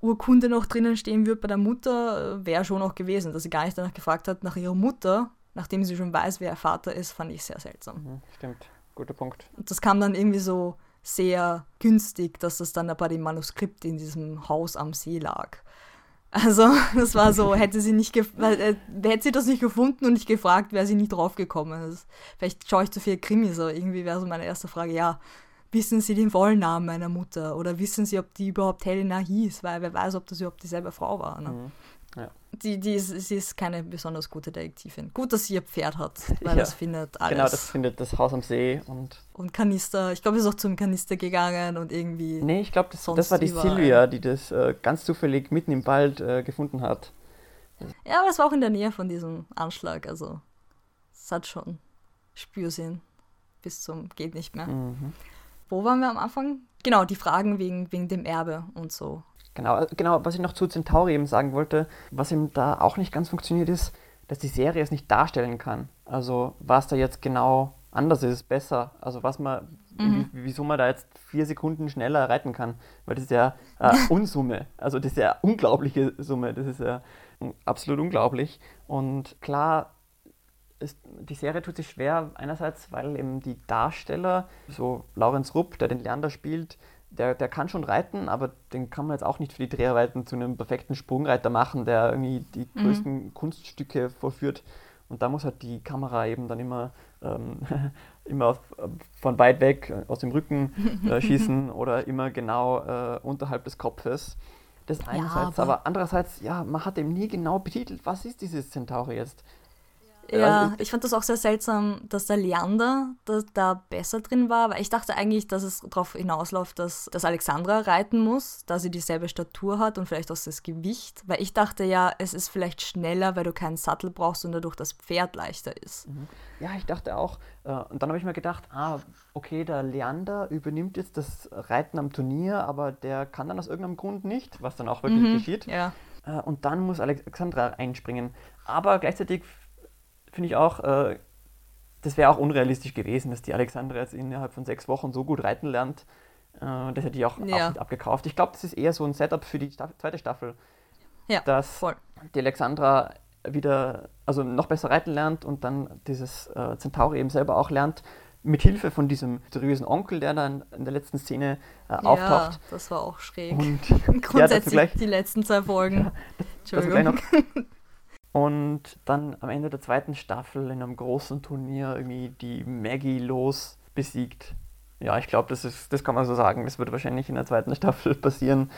Urkunde noch drinnen stehen wird bei der Mutter, äh, wäre schon auch gewesen, dass sie gar nicht danach gefragt hat, nach ihrer Mutter, nachdem sie schon weiß, wer ihr Vater ist, fand ich sehr seltsam. Mhm, stimmt, guter Punkt. Und das kam dann irgendwie so sehr günstig, dass das dann bei dem Manuskript in diesem Haus am See lag. Also, das war so, hätte sie nicht äh, hätte sie das nicht gefunden und nicht gefragt, wäre sie nie draufgekommen. Vielleicht schaue ich zu viel Krimis, aber irgendwie wäre so meine erste Frage, ja, wissen Sie den Vollnamen meiner Mutter oder wissen Sie, ob die überhaupt Helena hieß, weil wer weiß, ob das überhaupt dieselbe Frau war. Ne? Mhm. Ja. Die, die ist, sie ist keine besonders gute Detektivin. Gut, dass sie ihr Pferd hat, weil ja. das findet alles. Genau, das findet das Haus am See und. Und Kanister. Ich glaube, sie ist auch zum Kanister gegangen und irgendwie. Nee, ich glaube, das, das war die Silvia, die das äh, ganz zufällig mitten im Wald äh, gefunden hat. Ja, aber es war auch in der Nähe von diesem Anschlag, also es hat schon Spürsinn bis zum geht nicht mehr. Mhm wo waren wir am Anfang? Genau, die Fragen wegen, wegen dem Erbe und so. Genau, genau, was ich noch zu Centauri eben sagen wollte, was ihm da auch nicht ganz funktioniert ist, dass die Serie es nicht darstellen kann. Also was da jetzt genau anders ist, besser. Also was man, mhm. wieso man da jetzt vier Sekunden schneller reiten kann. Weil das ist ja äh, Unsumme. Also das ist ja unglaubliche Summe. Das ist ja absolut unglaublich. Und klar, ist, die Serie tut sich schwer, einerseits, weil eben die Darsteller, so Laurenz Rupp, der den Leander spielt, der, der kann schon reiten, aber den kann man jetzt auch nicht für die Dreharbeiten zu einem perfekten Sprungreiter machen, der irgendwie die mhm. größten Kunststücke vorführt. Und da muss halt die Kamera eben dann immer, ähm, immer auf, von weit weg aus dem Rücken äh, schießen oder immer genau äh, unterhalb des Kopfes. Das einerseits, ja, aber, aber, andererseits, ja, man hat eben nie genau betitelt, was ist dieses Centauri jetzt? Ja, ich fand das auch sehr seltsam, dass der Leander da, da, besser drin war, weil ich dachte eigentlich, dass es darauf hinausläuft, dass, dass Alexandra reiten muss, da sie dieselbe Statur hat und vielleicht auch das Gewicht, weil ich dachte ja, es ist vielleicht schneller, weil du keinen Sattel brauchst und dadurch das Pferd leichter ist. Mhm. Ja, ich dachte auch, äh, und dann habe ich mir gedacht, ah, okay, der Leander übernimmt jetzt das Reiten am Turnier, aber der kann dann aus irgendeinem Grund nicht, was dann auch wirklich mhm, geschieht. Ja. Äh, und dann muss Alexandra einspringen. Aber gleichzeitig finde ich auch, äh, das wäre auch unrealistisch gewesen, dass die Alexandra jetzt innerhalb von sechs Wochen so gut reiten lernt. Äh, das hätte ich auch ja. absolut abgekauft. Ich glaube, das ist eher so ein Setup für die Staff zweite Staffel. Ja, dass voll. die Alexandra wieder, also noch besser reiten lernt und dann dieses äh, Centauri eben selber auch lernt, mit Hilfe von diesem mysteriösen Onkel, der dann in der letzten Szene äh, auftaucht. Ja, das war auch schräg. Und Grundsätzlich ja, gleich, die letzten zwei Folgen. Ja, Entschuldigung. Und dann am Ende der zweiten Staffel in einem großen Turnier irgendwie die Maggie los besiegt. Ja, ich glaube, das, das kann man so sagen. Das wird wahrscheinlich in der zweiten Staffel passieren.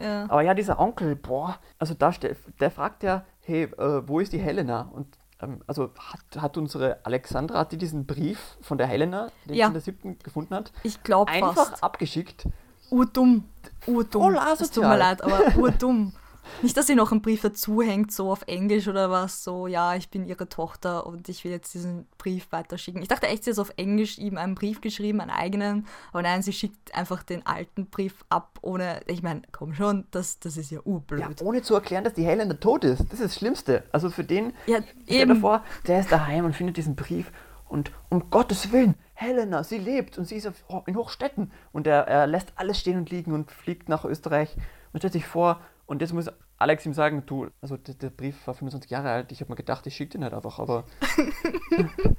Ja. Aber ja, dieser Onkel, boah, also da, der fragt ja, hey, äh, wo ist die Helena? Und ähm, also hat, hat, unsere Alexandra, hat die diesen Brief von der Helena, den ja. sie in der siebten gefunden hat, ich glaube einfach abgeschickt. Urdumm. Urdumm. Oh, es tut mir leid, aber urdumm. Nicht, dass sie noch einen Brief dazu hängt, so auf Englisch oder was, so, ja, ich bin ihre Tochter und ich will jetzt diesen Brief weiterschicken. Ich dachte echt, sie hat auf Englisch ihm einen Brief geschrieben, einen eigenen, aber nein, sie schickt einfach den alten Brief ab, ohne, ich meine, komm schon, das, das ist ja urblöd. Ja, ohne zu erklären, dass die Helena tot ist. Das ist das Schlimmste. Also für den, ja, stell dir vor, der ist daheim und findet diesen Brief und um Gottes Willen, Helena, sie lebt und sie ist in Hochstetten. Und er, er lässt alles stehen und liegen und fliegt nach Österreich und stellt sich vor, und jetzt muss Alex ihm sagen, du, also der, der Brief war 25 Jahre alt, ich habe mir gedacht, ich schicke den halt einfach, aber.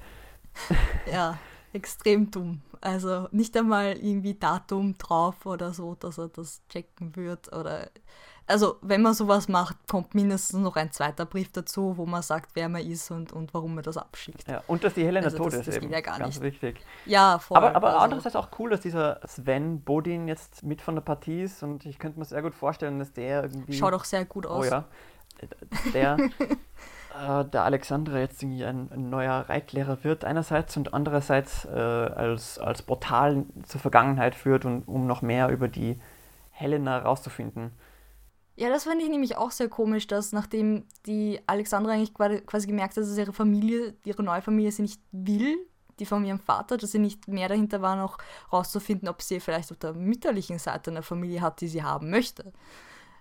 ja, extrem dumm. Also nicht einmal irgendwie Datum drauf oder so, dass er das checken wird oder also wenn man sowas macht, kommt mindestens noch ein zweiter Brief dazu, wo man sagt, wer man ist und, und warum man das abschickt. Ja, und dass die Helena also tot das, ist das eben. Ja gar Ganz nicht. wichtig. Ja, voll. Aber, aber also. andererseits auch cool, dass dieser Sven Bodin jetzt mit von der Partie ist und ich könnte mir sehr gut vorstellen, dass der irgendwie... Schaut auch sehr gut aus. Oh ja. Der, äh, der Alexandra jetzt irgendwie ein, ein, neuer Reitlehrer wird einerseits und andererseits äh, als, als Portal zur Vergangenheit führt und um noch mehr über die Helena rauszufinden. Ja, das fand ich nämlich auch sehr komisch, dass nachdem die Alexandra eigentlich quasi gemerkt hat, dass ihre Familie, ihre neue Familie sie nicht will, die von ihrem Vater, dass sie nicht mehr dahinter war, noch rauszufinden, ob sie vielleicht auf der mütterlichen Seite eine Familie hat, die sie haben möchte.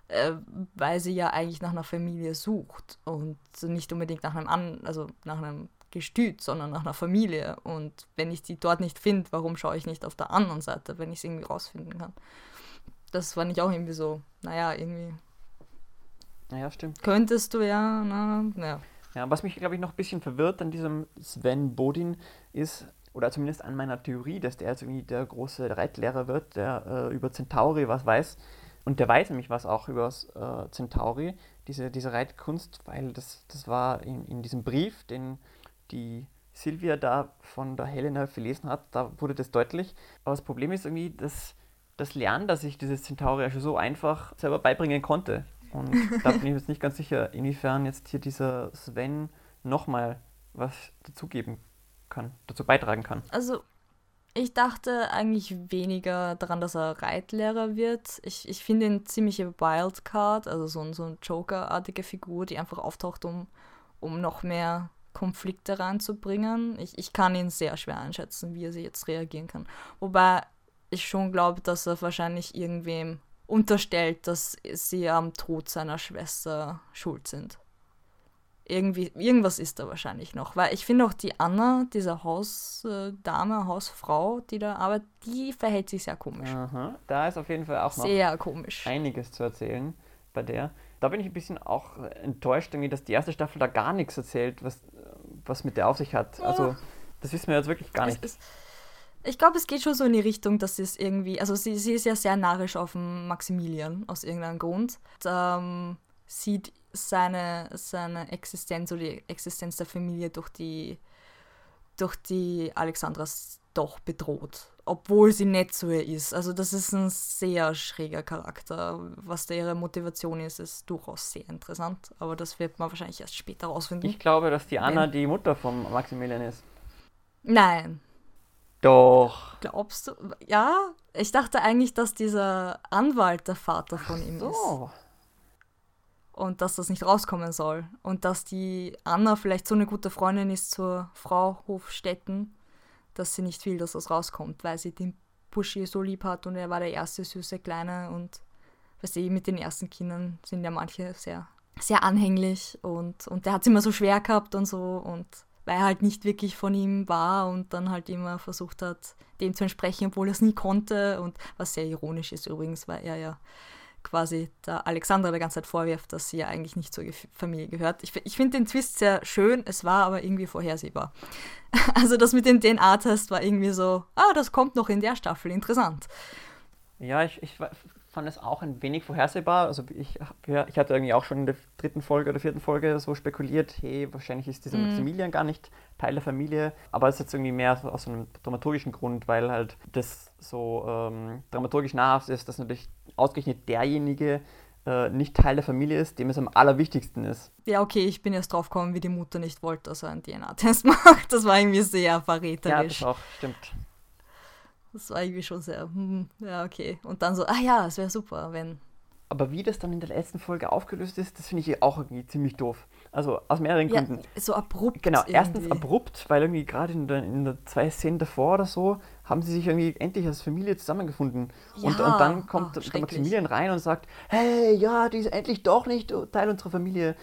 Äh, weil sie ja eigentlich nach einer Familie sucht und nicht unbedingt nach einem, An also nach einem Gestüt, sondern nach einer Familie. Und wenn ich die dort nicht finde, warum schaue ich nicht auf der anderen Seite, wenn ich es irgendwie rausfinden kann? das fand ich auch irgendwie so, naja, irgendwie. Naja, stimmt. Könntest du ja, na, naja. Ja, was mich, glaube ich, noch ein bisschen verwirrt an diesem Sven Bodin ist, oder zumindest an meiner Theorie, dass der jetzt irgendwie der große Reitlehrer wird, der äh, über Centauri was weiß. Und der weiß nämlich was auch über äh, Centauri, diese, diese Reitkunst, weil das, das war in, in diesem Brief, den die Silvia da von der Helena verlesen hat, da wurde das deutlich. Aber das Problem ist irgendwie, dass das Lernen, dass ich dieses Centauri schon so einfach selber beibringen konnte. Und da bin ich jetzt nicht ganz sicher, inwiefern jetzt hier dieser Sven nochmal was dazugeben kann, dazu beitragen kann. Also ich dachte eigentlich weniger daran, dass er Reitlehrer wird. Ich, ich finde ihn ziemliche Wildcard, also so, ein, so eine Joker-artige Figur, die einfach auftaucht, um, um noch mehr Konflikte reinzubringen. Ich, ich kann ihn sehr schwer einschätzen, wie er sie jetzt reagieren kann. Wobei ich schon glaube, dass er wahrscheinlich irgendwem unterstellt, dass sie am Tod seiner Schwester schuld sind. Irgendwie, irgendwas ist da wahrscheinlich noch. Weil ich finde auch die Anna, diese Hausdame, Hausfrau, die da arbeitet, die verhält sich sehr komisch. Aha, da ist auf jeden Fall auch noch sehr komisch. einiges zu erzählen bei der. Da bin ich ein bisschen auch enttäuscht, irgendwie, dass die erste Staffel da gar nichts erzählt, was, was mit der auf sich hat. Also, das wissen wir jetzt wirklich gar nicht. Es, ich glaube, es geht schon so in die Richtung, dass sie es irgendwie, also sie, sie ist ja sehr narrisch auf Maximilian aus irgendeinem Grund. Und, ähm, sieht seine, seine Existenz oder die Existenz der Familie durch die, durch die Alexandras doch bedroht, obwohl sie nett zu ihr ist. Also das ist ein sehr schräger Charakter. Was da ihre Motivation ist, ist durchaus sehr interessant, aber das wird man wahrscheinlich erst später rausfinden. Ich glaube, dass die Anna die Mutter von Maximilian ist. Nein, doch. Glaubst du? Ja, ich dachte eigentlich, dass dieser Anwalt der Vater von ihm so. ist. Und dass das nicht rauskommen soll. Und dass die Anna vielleicht so eine gute Freundin ist zur Frau Hofstetten, dass sie nicht will, dass das rauskommt, weil sie den Buschi so lieb hat und er war der erste süße Kleine und weißt du, mit den ersten Kindern sind ja manche sehr, sehr anhänglich und, und der hat es immer so schwer gehabt und so und weil er halt nicht wirklich von ihm war und dann halt immer versucht hat, dem zu entsprechen, obwohl er es nie konnte. Und was sehr ironisch ist übrigens, weil er ja quasi der Alexandra der ganze Zeit vorwirft, dass sie ja eigentlich nicht zur Familie gehört. Ich, ich finde den Twist sehr schön, es war aber irgendwie vorhersehbar. Also das mit dem DNA-Test war irgendwie so, ah, das kommt noch in der Staffel, interessant. Ja, ich, ich fand es auch ein wenig vorhersehbar. Also ich, ich hatte irgendwie auch schon in der dritten Folge oder vierten Folge so spekuliert, hey, wahrscheinlich ist dieser mhm. Maximilian gar nicht Teil der Familie. Aber es ist jetzt irgendwie mehr aus einem dramaturgischen Grund, weil halt das so ähm, dramaturgisch nahrhaft ist, dass natürlich ausgerechnet derjenige äh, nicht Teil der Familie ist, dem es am allerwichtigsten ist. Ja, okay, ich bin erst drauf gekommen, wie die Mutter nicht wollte, dass er einen DNA-Test macht. Das war irgendwie sehr verräterisch. Ja, das auch, stimmt. Das war irgendwie schon sehr, hm, ja, okay. Und dann so, ah ja, es wäre super, wenn. Aber wie das dann in der letzten Folge aufgelöst ist, das finde ich auch irgendwie ziemlich doof. Also aus mehreren ja, Gründen. So abrupt. Genau, irgendwie. erstens abrupt, weil irgendwie gerade in der, in der zwei Szenen davor oder so haben sie sich irgendwie endlich als Familie zusammengefunden. Ja, und, und dann kommt oh, der Maximilian rein und sagt, hey, ja, die ist endlich doch nicht Teil unserer Familie.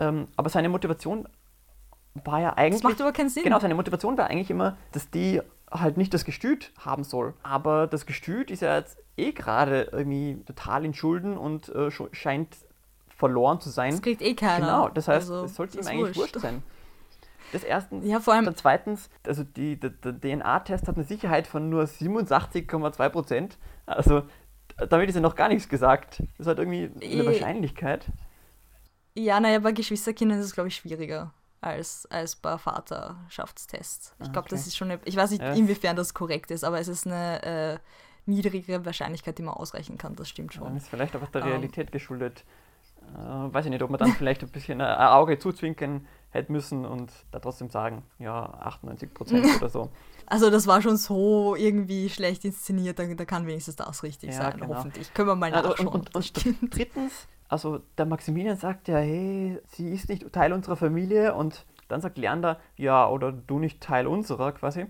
Ähm, aber seine Motivation war ja eigentlich. Das macht aber keinen Sinn. Genau, seine Motivation war eigentlich immer, dass die halt nicht das Gestüt haben soll. Aber das Gestüt ist ja jetzt eh gerade irgendwie total in Schulden und äh, scheint verloren zu sein. Das kriegt eh keiner. Genau, das heißt, also, es sollte ihm eigentlich wurscht. wurscht sein. Das erstens. Ja, vor allem. Dann zweitens, also die, der, der DNA-Test hat eine Sicherheit von nur 87,2 Prozent. Also damit ist ja noch gar nichts gesagt. Das hat irgendwie eine Wahrscheinlichkeit. Ja, naja, bei Geschwisterkindern ist es, glaube ich, schwieriger als, als bei Vaterschaftstests. Ich glaube, okay. das ist schon eine, ich weiß nicht, ja. inwiefern das korrekt ist, aber es ist eine äh, niedrigere Wahrscheinlichkeit, die man ausrechnen kann, das stimmt schon. Dann ist vielleicht einfach der ähm. Realität um, geschuldet. Äh, weiß ich nicht, ob man dann vielleicht ein bisschen ein Auge zuzwinkern hätte müssen und da trotzdem sagen, ja, 98 Prozent oder so. Also das war schon so irgendwie schlecht inszeniert, da, da kann wenigstens das richtig ja, sein, genau. hoffentlich. Können wir mal nachschauen. Und, und, und drittens, also der Maximilian sagt ja, hey, sie ist nicht Teil unserer Familie und dann sagt Leander, ja, oder du nicht Teil unserer quasi.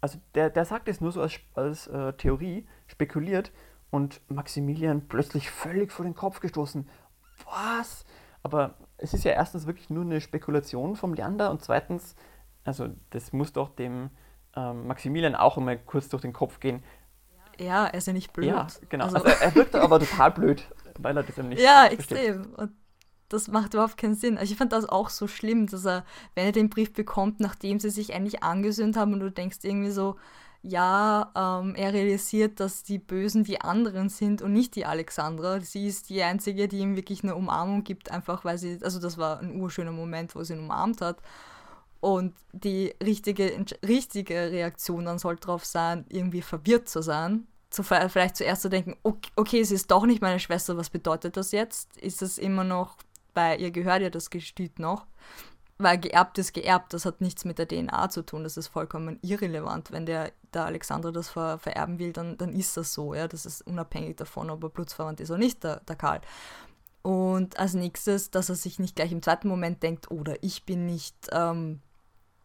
Also der, der sagt es nur so als, als äh, Theorie, spekuliert und Maximilian plötzlich völlig vor den Kopf gestoßen. Was? Aber es ist ja erstens wirklich nur eine Spekulation vom Leander und zweitens, also das muss doch dem ähm, Maximilian auch immer kurz durch den Kopf gehen. Ja, er ist ja nicht blöd. Ja, genau. Also, also er wirkt aber total blöd, weil er das ja nicht Ja, extrem. Und das macht überhaupt keinen Sinn. Also ich fand das auch so schlimm, dass er, wenn er den Brief bekommt, nachdem sie sich eigentlich angesöhnt haben und du denkst irgendwie so, ja, ähm, er realisiert, dass die Bösen die anderen sind und nicht die Alexandra. Sie ist die Einzige, die ihm wirklich eine Umarmung gibt, einfach weil sie, also das war ein urschöner Moment, wo sie ihn umarmt hat. Und die richtige, richtige Reaktion dann sollte darauf sein, irgendwie verwirrt zu sein. Zu, vielleicht zuerst zu denken, okay, okay, sie ist doch nicht meine Schwester, was bedeutet das jetzt? Ist es immer noch, weil ihr gehört ja das Gestüt noch? Weil geerbt ist geerbt, das hat nichts mit der DNA zu tun, das ist vollkommen irrelevant. Wenn der, der Alexander das ver, vererben will, dann, dann ist das so, ja. Das ist unabhängig davon, ob er blutsverwandt ist oder nicht, der, der Karl. Und als nächstes, dass er sich nicht gleich im zweiten Moment denkt, oder ich bin nicht ähm,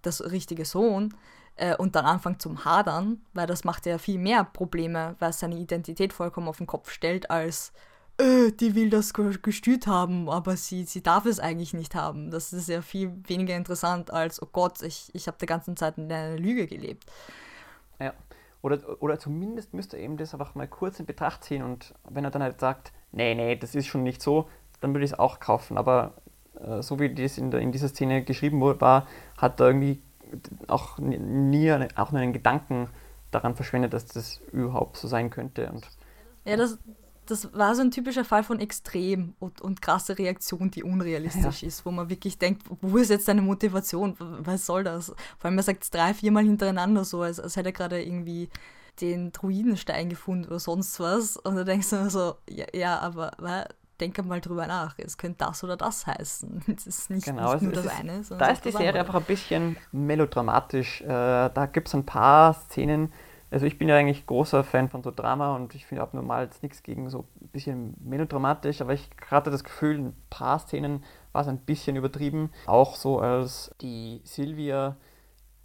das richtige Sohn äh, und dann anfängt zum Hadern, weil das macht ja viel mehr Probleme, weil es seine Identität vollkommen auf den Kopf stellt, als äh, die will das gestüt haben, aber sie, sie darf es eigentlich nicht haben. Das ist ja viel weniger interessant als, oh Gott, ich, ich habe die ganze Zeit in einer Lüge gelebt. Ja. Oder, oder zumindest müsste er eben das einfach mal kurz in Betracht ziehen und wenn er dann halt sagt, nee, nee, das ist schon nicht so, dann würde ich es auch kaufen. Aber äh, so wie das in, der, in dieser Szene geschrieben war, hat er irgendwie auch nie auch nur einen Gedanken daran verschwendet, dass das überhaupt so sein könnte. Und, ja, das, das war so ein typischer Fall von Extrem und, und krasse Reaktion, die unrealistisch ja. ist, wo man wirklich denkt, wo ist jetzt deine Motivation? Was soll das? Vor allem, er sagt es drei, viermal hintereinander so, als, als hätte er gerade irgendwie den Druidenstein gefunden oder sonst was. Und da denkst du so, ja, ja aber denke mal drüber nach. Es könnte das oder das heißen. Es ist nicht, genau, nicht nur das ist, eine. Da ist die Serie einfach ein bisschen melodramatisch. Äh, da gibt es ein paar Szenen. Also ich bin ja eigentlich großer Fan von so Drama und ich finde abnormal jetzt nichts gegen so ein bisschen melodramatisch, aber ich hatte das Gefühl, in ein paar Szenen war es ein bisschen übertrieben. Auch so, als die Silvia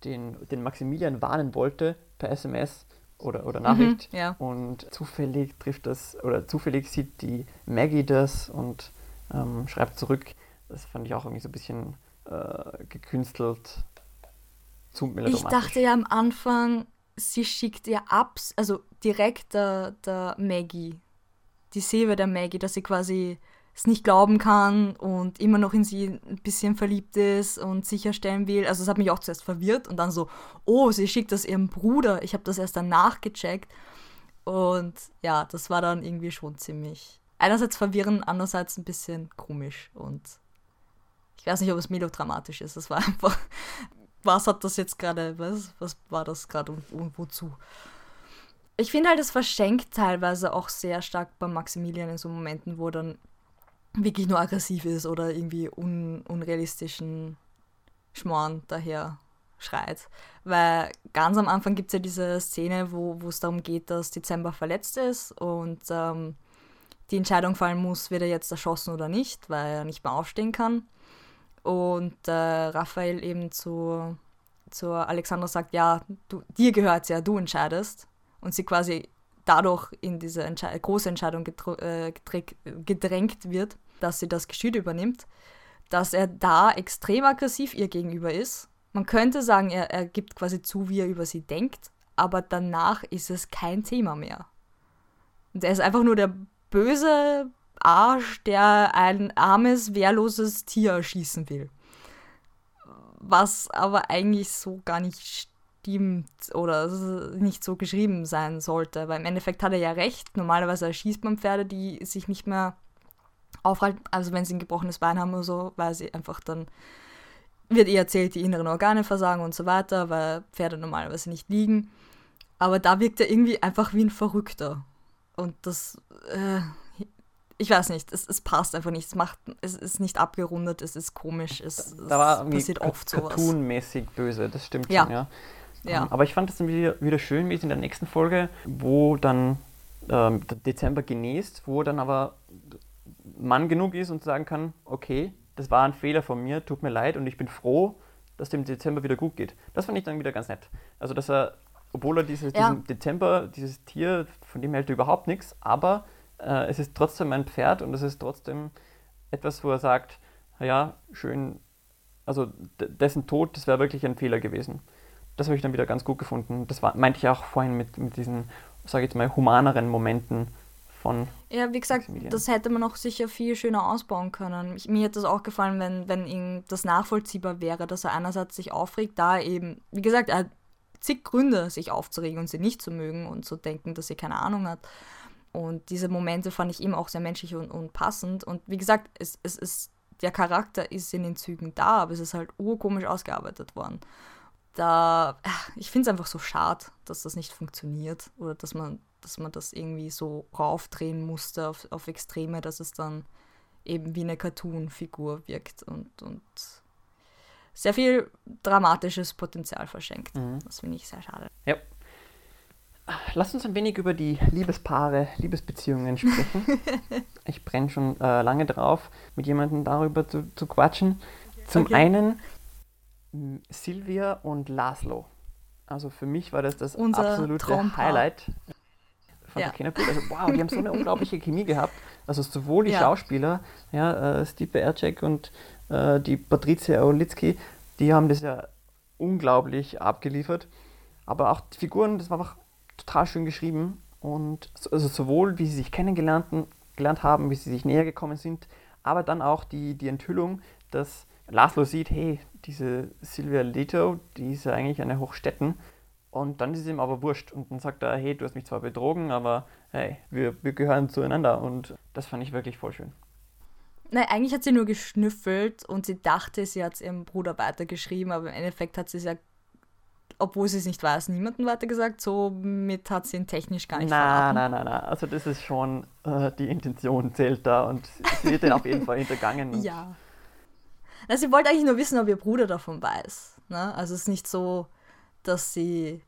den, den Maximilian warnen wollte per SMS, oder, oder Nachricht. Mhm, ja. Und zufällig trifft das, oder zufällig sieht die Maggie das und ähm, schreibt zurück. Das fand ich auch irgendwie so ein bisschen äh, gekünstelt. Zu ich dachte ja am Anfang, sie schickt ihr ab, also direkt der, der Maggie, die Silve der Maggie, dass sie quasi es nicht glauben kann und immer noch in sie ein bisschen verliebt ist und sicherstellen will. Also es hat mich auch zuerst verwirrt und dann so, oh, sie schickt das ihrem Bruder. Ich habe das erst danach gecheckt. Und ja, das war dann irgendwie schon ziemlich einerseits verwirrend, andererseits ein bisschen komisch und ich weiß nicht, ob es melodramatisch ist. Das war einfach, was hat das jetzt gerade, was, was war das gerade und, und wozu? Ich finde halt, es verschenkt teilweise auch sehr stark bei Maximilian in so Momenten, wo dann wirklich nur aggressiv ist oder irgendwie un unrealistischen Schmoren daher schreit. Weil ganz am Anfang gibt es ja diese Szene, wo es darum geht, dass Dezember verletzt ist und ähm, die Entscheidung fallen muss, wird er jetzt erschossen oder nicht, weil er nicht mehr aufstehen kann. Und äh, Raphael eben zu, zu Alexandra sagt, ja, du, dir gehört ja, du entscheidest. Und sie quasi dadurch in diese Entsche große Entscheidung äh, gedrängt wird, dass sie das Geschüt übernimmt, dass er da extrem aggressiv ihr gegenüber ist. Man könnte sagen, er, er gibt quasi zu, wie er über sie denkt, aber danach ist es kein Thema mehr. Und er ist einfach nur der böse Arsch, der ein armes, wehrloses Tier erschießen will. Was aber eigentlich so gar nicht stimmt oder nicht so geschrieben sein sollte, weil im Endeffekt hat er ja recht. Normalerweise erschießt man Pferde, die sich nicht mehr aufhalten, also wenn sie ein gebrochenes Bein haben oder so, weil sie einfach dann wird ihr erzählt, die inneren Organe versagen und so weiter, weil Pferde normalerweise nicht liegen. Aber da wirkt er irgendwie einfach wie ein Verrückter. Und das, äh, ich weiß nicht, es, es passt einfach nicht. Es, macht, es ist nicht abgerundet, es ist komisch, es, da war es passiert oft so. Cartoon-mäßig böse, das stimmt ja. schon, ja. ja. Aber ich fand es dann wieder, wieder schön, wie es in der nächsten Folge, wo dann ähm, Dezember genießt, wo dann aber Mann genug ist und sagen kann, okay, das war ein Fehler von mir, tut mir leid und ich bin froh, dass dem Dezember wieder gut geht. Das fand ich dann wieder ganz nett. Also, dass er, obwohl er dieses, ja. diesen Dezember, dieses Tier, von dem hält er überhaupt nichts, aber äh, es ist trotzdem ein Pferd und es ist trotzdem etwas, wo er sagt, ja, schön, also dessen Tod, das wäre wirklich ein Fehler gewesen. Das habe ich dann wieder ganz gut gefunden. Das war, meinte ich auch vorhin mit, mit diesen, sage ich jetzt mal, humaneren Momenten von. Ja, wie gesagt, das hätte man auch sicher viel schöner ausbauen können. Ich, mir hätte das auch gefallen, wenn, wenn ihm das nachvollziehbar wäre, dass er einerseits sich aufregt, da eben, wie gesagt, er hat zig Gründe, sich aufzuregen und sie nicht zu mögen und zu denken, dass sie keine Ahnung hat. Und diese Momente fand ich ihm auch sehr menschlich und, und passend. Und wie gesagt, es, es ist, der Charakter ist in den Zügen da, aber es ist halt urkomisch ausgearbeitet worden. Da, ich finde es einfach so schade, dass das nicht funktioniert oder dass man dass man das irgendwie so raufdrehen musste auf, auf Extreme, dass es dann eben wie eine Cartoon-Figur wirkt und, und sehr viel dramatisches Potenzial verschenkt. Mhm. Das finde ich sehr schade. Ja. Lass uns ein wenig über die Liebespaare, Liebesbeziehungen sprechen. ich brenne schon äh, lange drauf, mit jemandem darüber zu, zu quatschen. Zum okay. einen Silvia und Laszlo. Also für mich war das das Unser absolute. Highlight von ja. der Kinderbild. Also wow, die haben so eine unglaubliche Chemie gehabt. Also sowohl die ja. Schauspieler, ja, äh, Steve Ercek und äh, die Patricia Olitzki, die haben das ja unglaublich abgeliefert. Aber auch die Figuren, das war einfach total schön geschrieben. Und also sowohl wie sie sich kennengelernt gelernt haben, wie sie sich näher gekommen sind, aber dann auch die, die Enthüllung, dass Laszlo sieht, hey, diese Silvia Leto, die ist ja eigentlich eine Hochstetten und dann ist es ihm aber wurscht. Und dann sagt er, hey, du hast mich zwar betrogen, aber hey, wir, wir gehören zueinander. Und das fand ich wirklich voll schön. Nein, eigentlich hat sie nur geschnüffelt und sie dachte, sie hat es ihrem Bruder weitergeschrieben, aber im Endeffekt hat sie es ja, obwohl sie es nicht weiß, niemandem weitergesagt. Somit hat sie ihn technisch gar nicht nein, verraten. Nein, nein, nein. Also das ist schon, äh, die Intention zählt da und sie wird dann auf jeden Fall hintergangen. Ja. Also sie wollte eigentlich nur wissen, ob ihr Bruder davon weiß. Ne? Also es ist nicht so, dass sie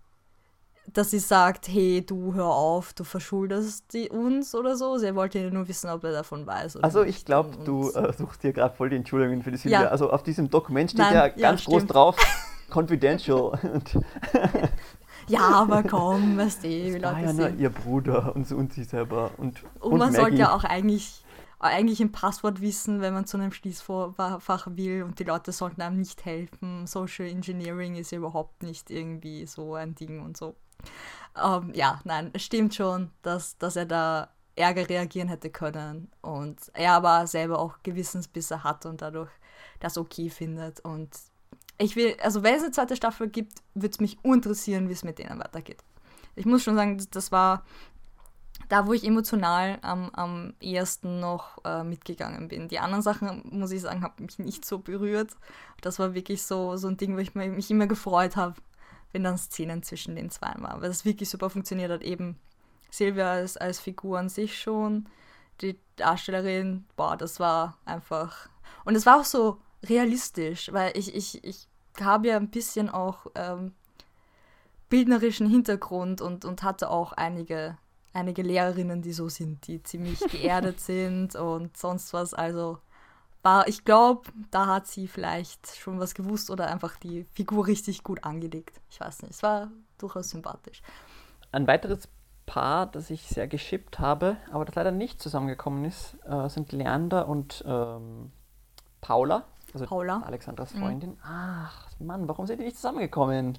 dass sie sagt, hey, du hör auf, du verschuldest die uns oder so. Sie wollte ja nur wissen, ob er davon weiß. also ich glaube, du äh, suchst hier gerade voll die Entschuldigungen für die Silvia. Ja. Also auf diesem Dokument steht Nein, ja ganz ja, groß drauf, confidential. ja, aber komm, weißt du, wie Leute ja nur ihr Bruder und, und sie selber. Und, und, und man Maggie. sollte ja auch eigentlich eigentlich ein Passwort wissen, wenn man zu einem Schließfach will und die Leute sollten einem nicht helfen. Social Engineering ist ja überhaupt nicht irgendwie so ein Ding und so. Ähm, ja, nein, es stimmt schon, dass, dass er da ärger reagieren hätte können und er aber selber auch Gewissensbisse hat und dadurch das okay findet und ich will, also wenn es eine zweite Staffel gibt, würde es mich interessieren, wie es mit denen weitergeht. Ich muss schon sagen, das war da, wo ich emotional am, am ehesten noch äh, mitgegangen bin. Die anderen Sachen, muss ich sagen, haben mich nicht so berührt. Das war wirklich so, so ein Ding, wo ich mich immer gefreut habe, wenn dann Szenen zwischen den zwei waren, weil das wirklich super funktioniert hat. Eben Silvia als, als Figur an sich schon, die Darstellerin, boah, das war einfach. Und es war auch so realistisch, weil ich, ich, ich habe ja ein bisschen auch ähm, bildnerischen Hintergrund und, und hatte auch einige einige Lehrerinnen, die so sind, die ziemlich geerdet sind und sonst was. Also war, ich glaube, da hat sie vielleicht schon was gewusst oder einfach die Figur richtig gut angelegt. Ich weiß nicht, es war durchaus sympathisch. Ein weiteres Paar, das ich sehr geschippt habe, aber das leider nicht zusammengekommen ist, äh, sind Leander und ähm, Paula. Also Paula. Alexandras mhm. Freundin. Mhm. Ach, Mann, warum sind die nicht zusammengekommen?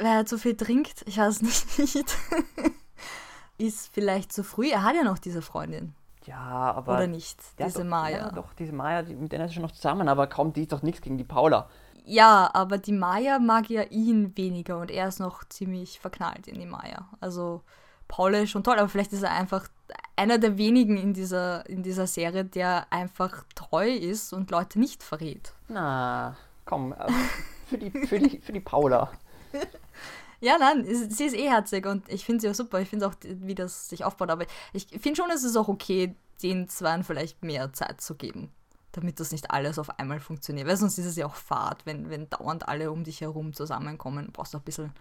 Wer halt so viel trinkt, ich weiß nicht. Ist vielleicht zu früh. Er hat ja noch diese Freundin. Ja, aber. Oder nicht? Diese doch, Maya. Ja, doch, diese Maya, die, mit denen ist er schon noch zusammen, aber kaum die ist doch nichts gegen die Paula. Ja, aber die Maya mag ja ihn weniger und er ist noch ziemlich verknallt in die Maya. Also Paula ist schon toll, aber vielleicht ist er einfach einer der wenigen in dieser, in dieser Serie, der einfach treu ist und Leute nicht verrät. Na, komm, äh, für die, für die, für die Paula. Ja, nein, sie ist eh herzig und ich finde sie auch super. Ich finde auch, wie das sich aufbaut. Aber ich finde schon, es ist auch okay, den Zweien vielleicht mehr Zeit zu geben, damit das nicht alles auf einmal funktioniert. Weil sonst ist es ja auch fad, wenn, wenn dauernd alle um dich herum zusammenkommen. Du brauchst auch ein bisschen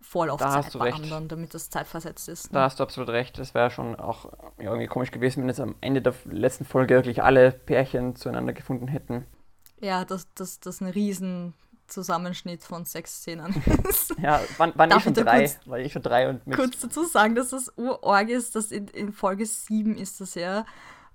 Vorlaufzeit bei recht. anderen, damit das zeitversetzt ist. Ne? Da hast du absolut recht. Das wäre schon auch ja, irgendwie komisch gewesen, wenn jetzt am Ende der letzten Folge wirklich alle Pärchen zueinander gefunden hätten. Ja, dass das, das ein riesen Zusammenschnitt von sechs Szenen ist. Ja, waren, waren eh schon drei. Kurz, war eh schon drei und mit kurz dazu sagen, dass das urorg ist, dass in, in Folge 7 ist das ja.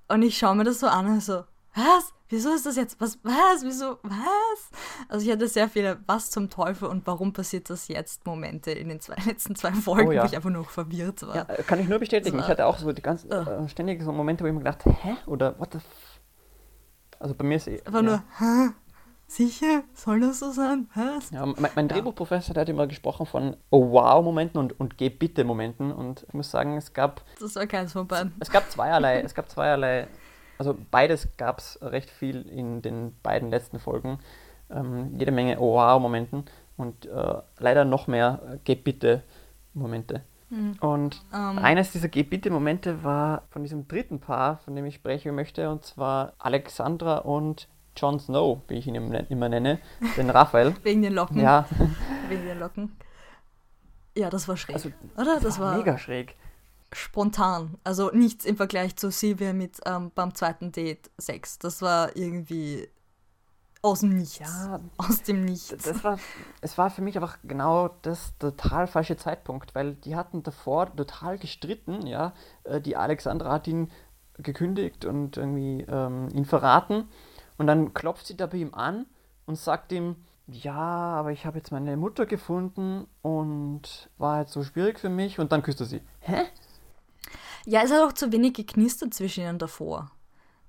Und ich schaue mir das so an und so, was? Wieso ist das jetzt? Was? Was? Wieso? Was? Also ich hatte sehr viele Was zum Teufel und warum passiert das jetzt Momente in den zwei, letzten zwei Folgen, oh, ja. wo ich einfach nur verwirrt war. Ja, kann ich nur bestätigen. Ich hatte auch so die ganz uh. äh, ständig so Momente, wo ich mir gedacht, hä? Oder what the f Also bei mir ist eh. Einfach ja. nur, hä? Sicher? Soll das so sein? Was? Ja, mein, mein Drehbuchprofessor der hat immer gesprochen von Oh wow-Momenten und, und Geh bitte-Momenten. Und ich muss sagen, es gab. Das war keins von beiden. Es gab zweierlei, es gab zweierlei. Also beides gab es recht viel in den beiden letzten Folgen. Ähm, jede Menge Oh wow-Momenten und äh, leider noch mehr äh, Geh bitte-Momente. Mhm. Und um. Ähm. eines dieser Geh bitte-Momente war von diesem dritten Paar, von dem ich sprechen möchte, und zwar Alexandra und Jon Snow, wie ich ihn immer nenne, den Raphael. Wegen den Locken. Ja. Wegen den Locken. Ja, das war schräg. Also, oder? Das war, mega schräg. Spontan. Also nichts im Vergleich zu Silvia mit ähm, beim zweiten Date Sex. Das war irgendwie aus dem Nichts. Ja, aus dem Nichts. Das war, es war für mich einfach genau das total falsche Zeitpunkt, weil die hatten davor total gestritten, ja. Äh, die Alexandra hat ihn gekündigt und irgendwie ähm, ihn verraten. Und dann klopft sie da bei ihm an und sagt ihm, ja, aber ich habe jetzt meine Mutter gefunden und war halt so schwierig für mich und dann küsst er sie. Hä? Ja, es hat auch zu wenig geknistert zwischen ihnen davor.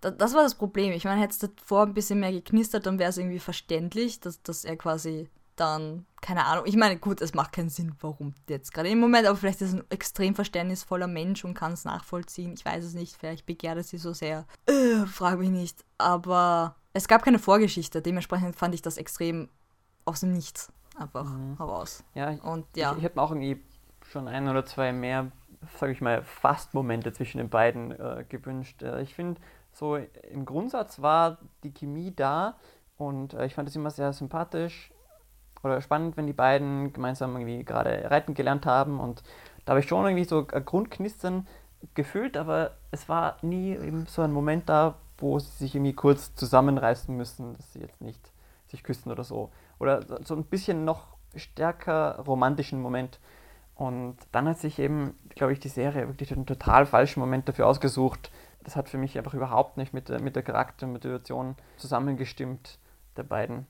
Das, das war das Problem. Ich meine, hätte es davor ein bisschen mehr geknistert, dann wäre es irgendwie verständlich, dass, dass er quasi dann, keine Ahnung, ich meine, gut, es macht keinen Sinn, warum jetzt gerade im Moment, aber vielleicht ist er ein extrem verständnisvoller Mensch und kann es nachvollziehen. Ich weiß es nicht, vielleicht begehrt er sie so sehr. Äh, frag mich nicht. Aber es gab keine Vorgeschichte, dementsprechend fand ich das extrem aus dem Nichts einfach mhm. heraus. Ja, und ja. Ich, ich hätte mir auch irgendwie schon ein oder zwei mehr, sage ich mal, Fast-Momente zwischen den beiden äh, gewünscht. Äh, ich finde, so im Grundsatz war die Chemie da und äh, ich fand es immer sehr sympathisch oder spannend, wenn die beiden gemeinsam irgendwie gerade reiten gelernt haben und da habe ich schon irgendwie so ein Grundknistern gefühlt, aber es war nie eben so ein Moment da, wo sie sich irgendwie kurz zusammenreißen müssen, dass sie jetzt nicht sich küssen oder so. Oder so ein bisschen noch stärker romantischen Moment. Und dann hat sich eben, glaube ich, die Serie wirklich einen total falschen Moment dafür ausgesucht. Das hat für mich einfach überhaupt nicht mit der, mit der Charaktermotivation zusammengestimmt der beiden.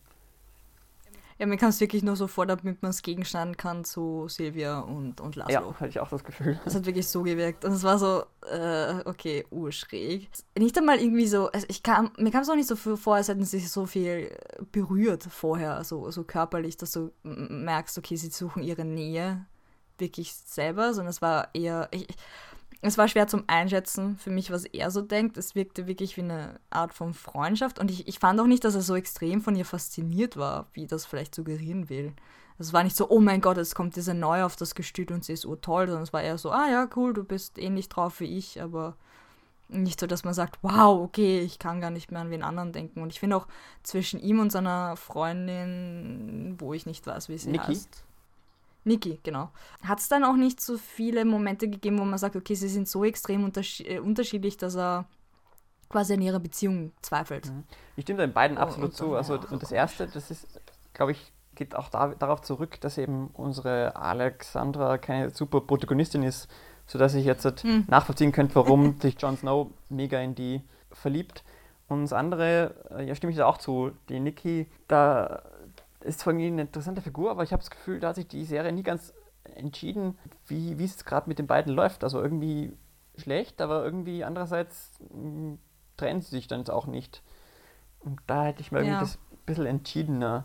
Ja, mir kam es wirklich nur so vor, damit man es gegenschneiden kann zu Silvia und, und Laszlo. Ja, hatte ich auch das Gefühl. Das hat wirklich so gewirkt. Und es war so, äh, okay, urschräg. Nicht einmal irgendwie so, also ich kam, mir kam es auch nicht so vor, als hätten sie sich so viel berührt vorher, so, so körperlich, dass du merkst, okay, sie suchen ihre Nähe wirklich selber, sondern es war eher, ich, es war schwer zum Einschätzen für mich, was er so denkt. Es wirkte wirklich wie eine Art von Freundschaft und ich, ich fand auch nicht, dass er so extrem von ihr fasziniert war, wie das vielleicht suggerieren will. Es war nicht so, oh mein Gott, es kommt diese Neue auf das Gestüt und sie ist urtoll, sondern es war eher so, ah ja, cool, du bist ähnlich drauf wie ich, aber nicht so, dass man sagt, wow, okay, ich kann gar nicht mehr an wen anderen denken. Und ich finde auch zwischen ihm und seiner Freundin, wo ich nicht weiß, wie sie Niki? heißt. Niki, genau. Hat es dann auch nicht so viele Momente gegeben, wo man sagt, okay, sie sind so extrem unterschied äh, unterschiedlich, dass er quasi an ihrer Beziehung zweifelt. Mhm. Ich stimme da in beiden oh, absolut und zu. Also, und das erste, das ist, glaube ich, geht auch da, darauf zurück, dass eben unsere Alexandra keine super Protagonistin ist, sodass ich jetzt hm. nachvollziehen könnte, warum sich Jon Snow mega in die verliebt. Und das andere, äh, ja, stimme ich da auch zu. Die Nikki, da ist zwar irgendwie eine interessante Figur, aber ich habe das Gefühl, da hat sich die Serie nie ganz entschieden, wie, wie es gerade mit den beiden läuft. Also irgendwie schlecht, aber irgendwie andererseits hm, trennen sie sich dann jetzt auch nicht. Und da hätte ich mir ja. irgendwie das ein bisschen entschiedener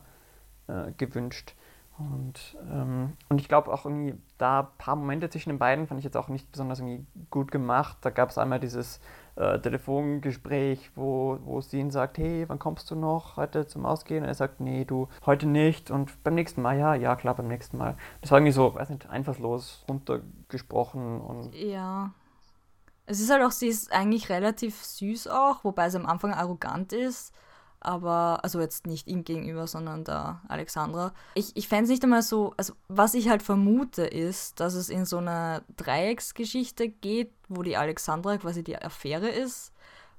äh, gewünscht. Und, ähm, und ich glaube auch irgendwie, da ein paar Momente zwischen den beiden fand ich jetzt auch nicht besonders irgendwie gut gemacht. Da gab es einmal dieses äh, Telefongespräch, wo, wo sie ihn sagt, hey, wann kommst du noch heute zum Ausgehen? Und er sagt, nee, du, heute nicht. Und beim nächsten Mal, ja, ja, klar, beim nächsten Mal. Das war irgendwie so, weiß nicht, einfallslos runtergesprochen. Und ja. Es ist halt auch, sie ist eigentlich relativ süß auch, wobei sie am Anfang arrogant ist aber, also jetzt nicht ihm gegenüber, sondern der Alexandra. Ich, ich fände es nicht einmal so, also was ich halt vermute ist, dass es in so einer Dreiecksgeschichte geht, wo die Alexandra quasi die Affäre ist,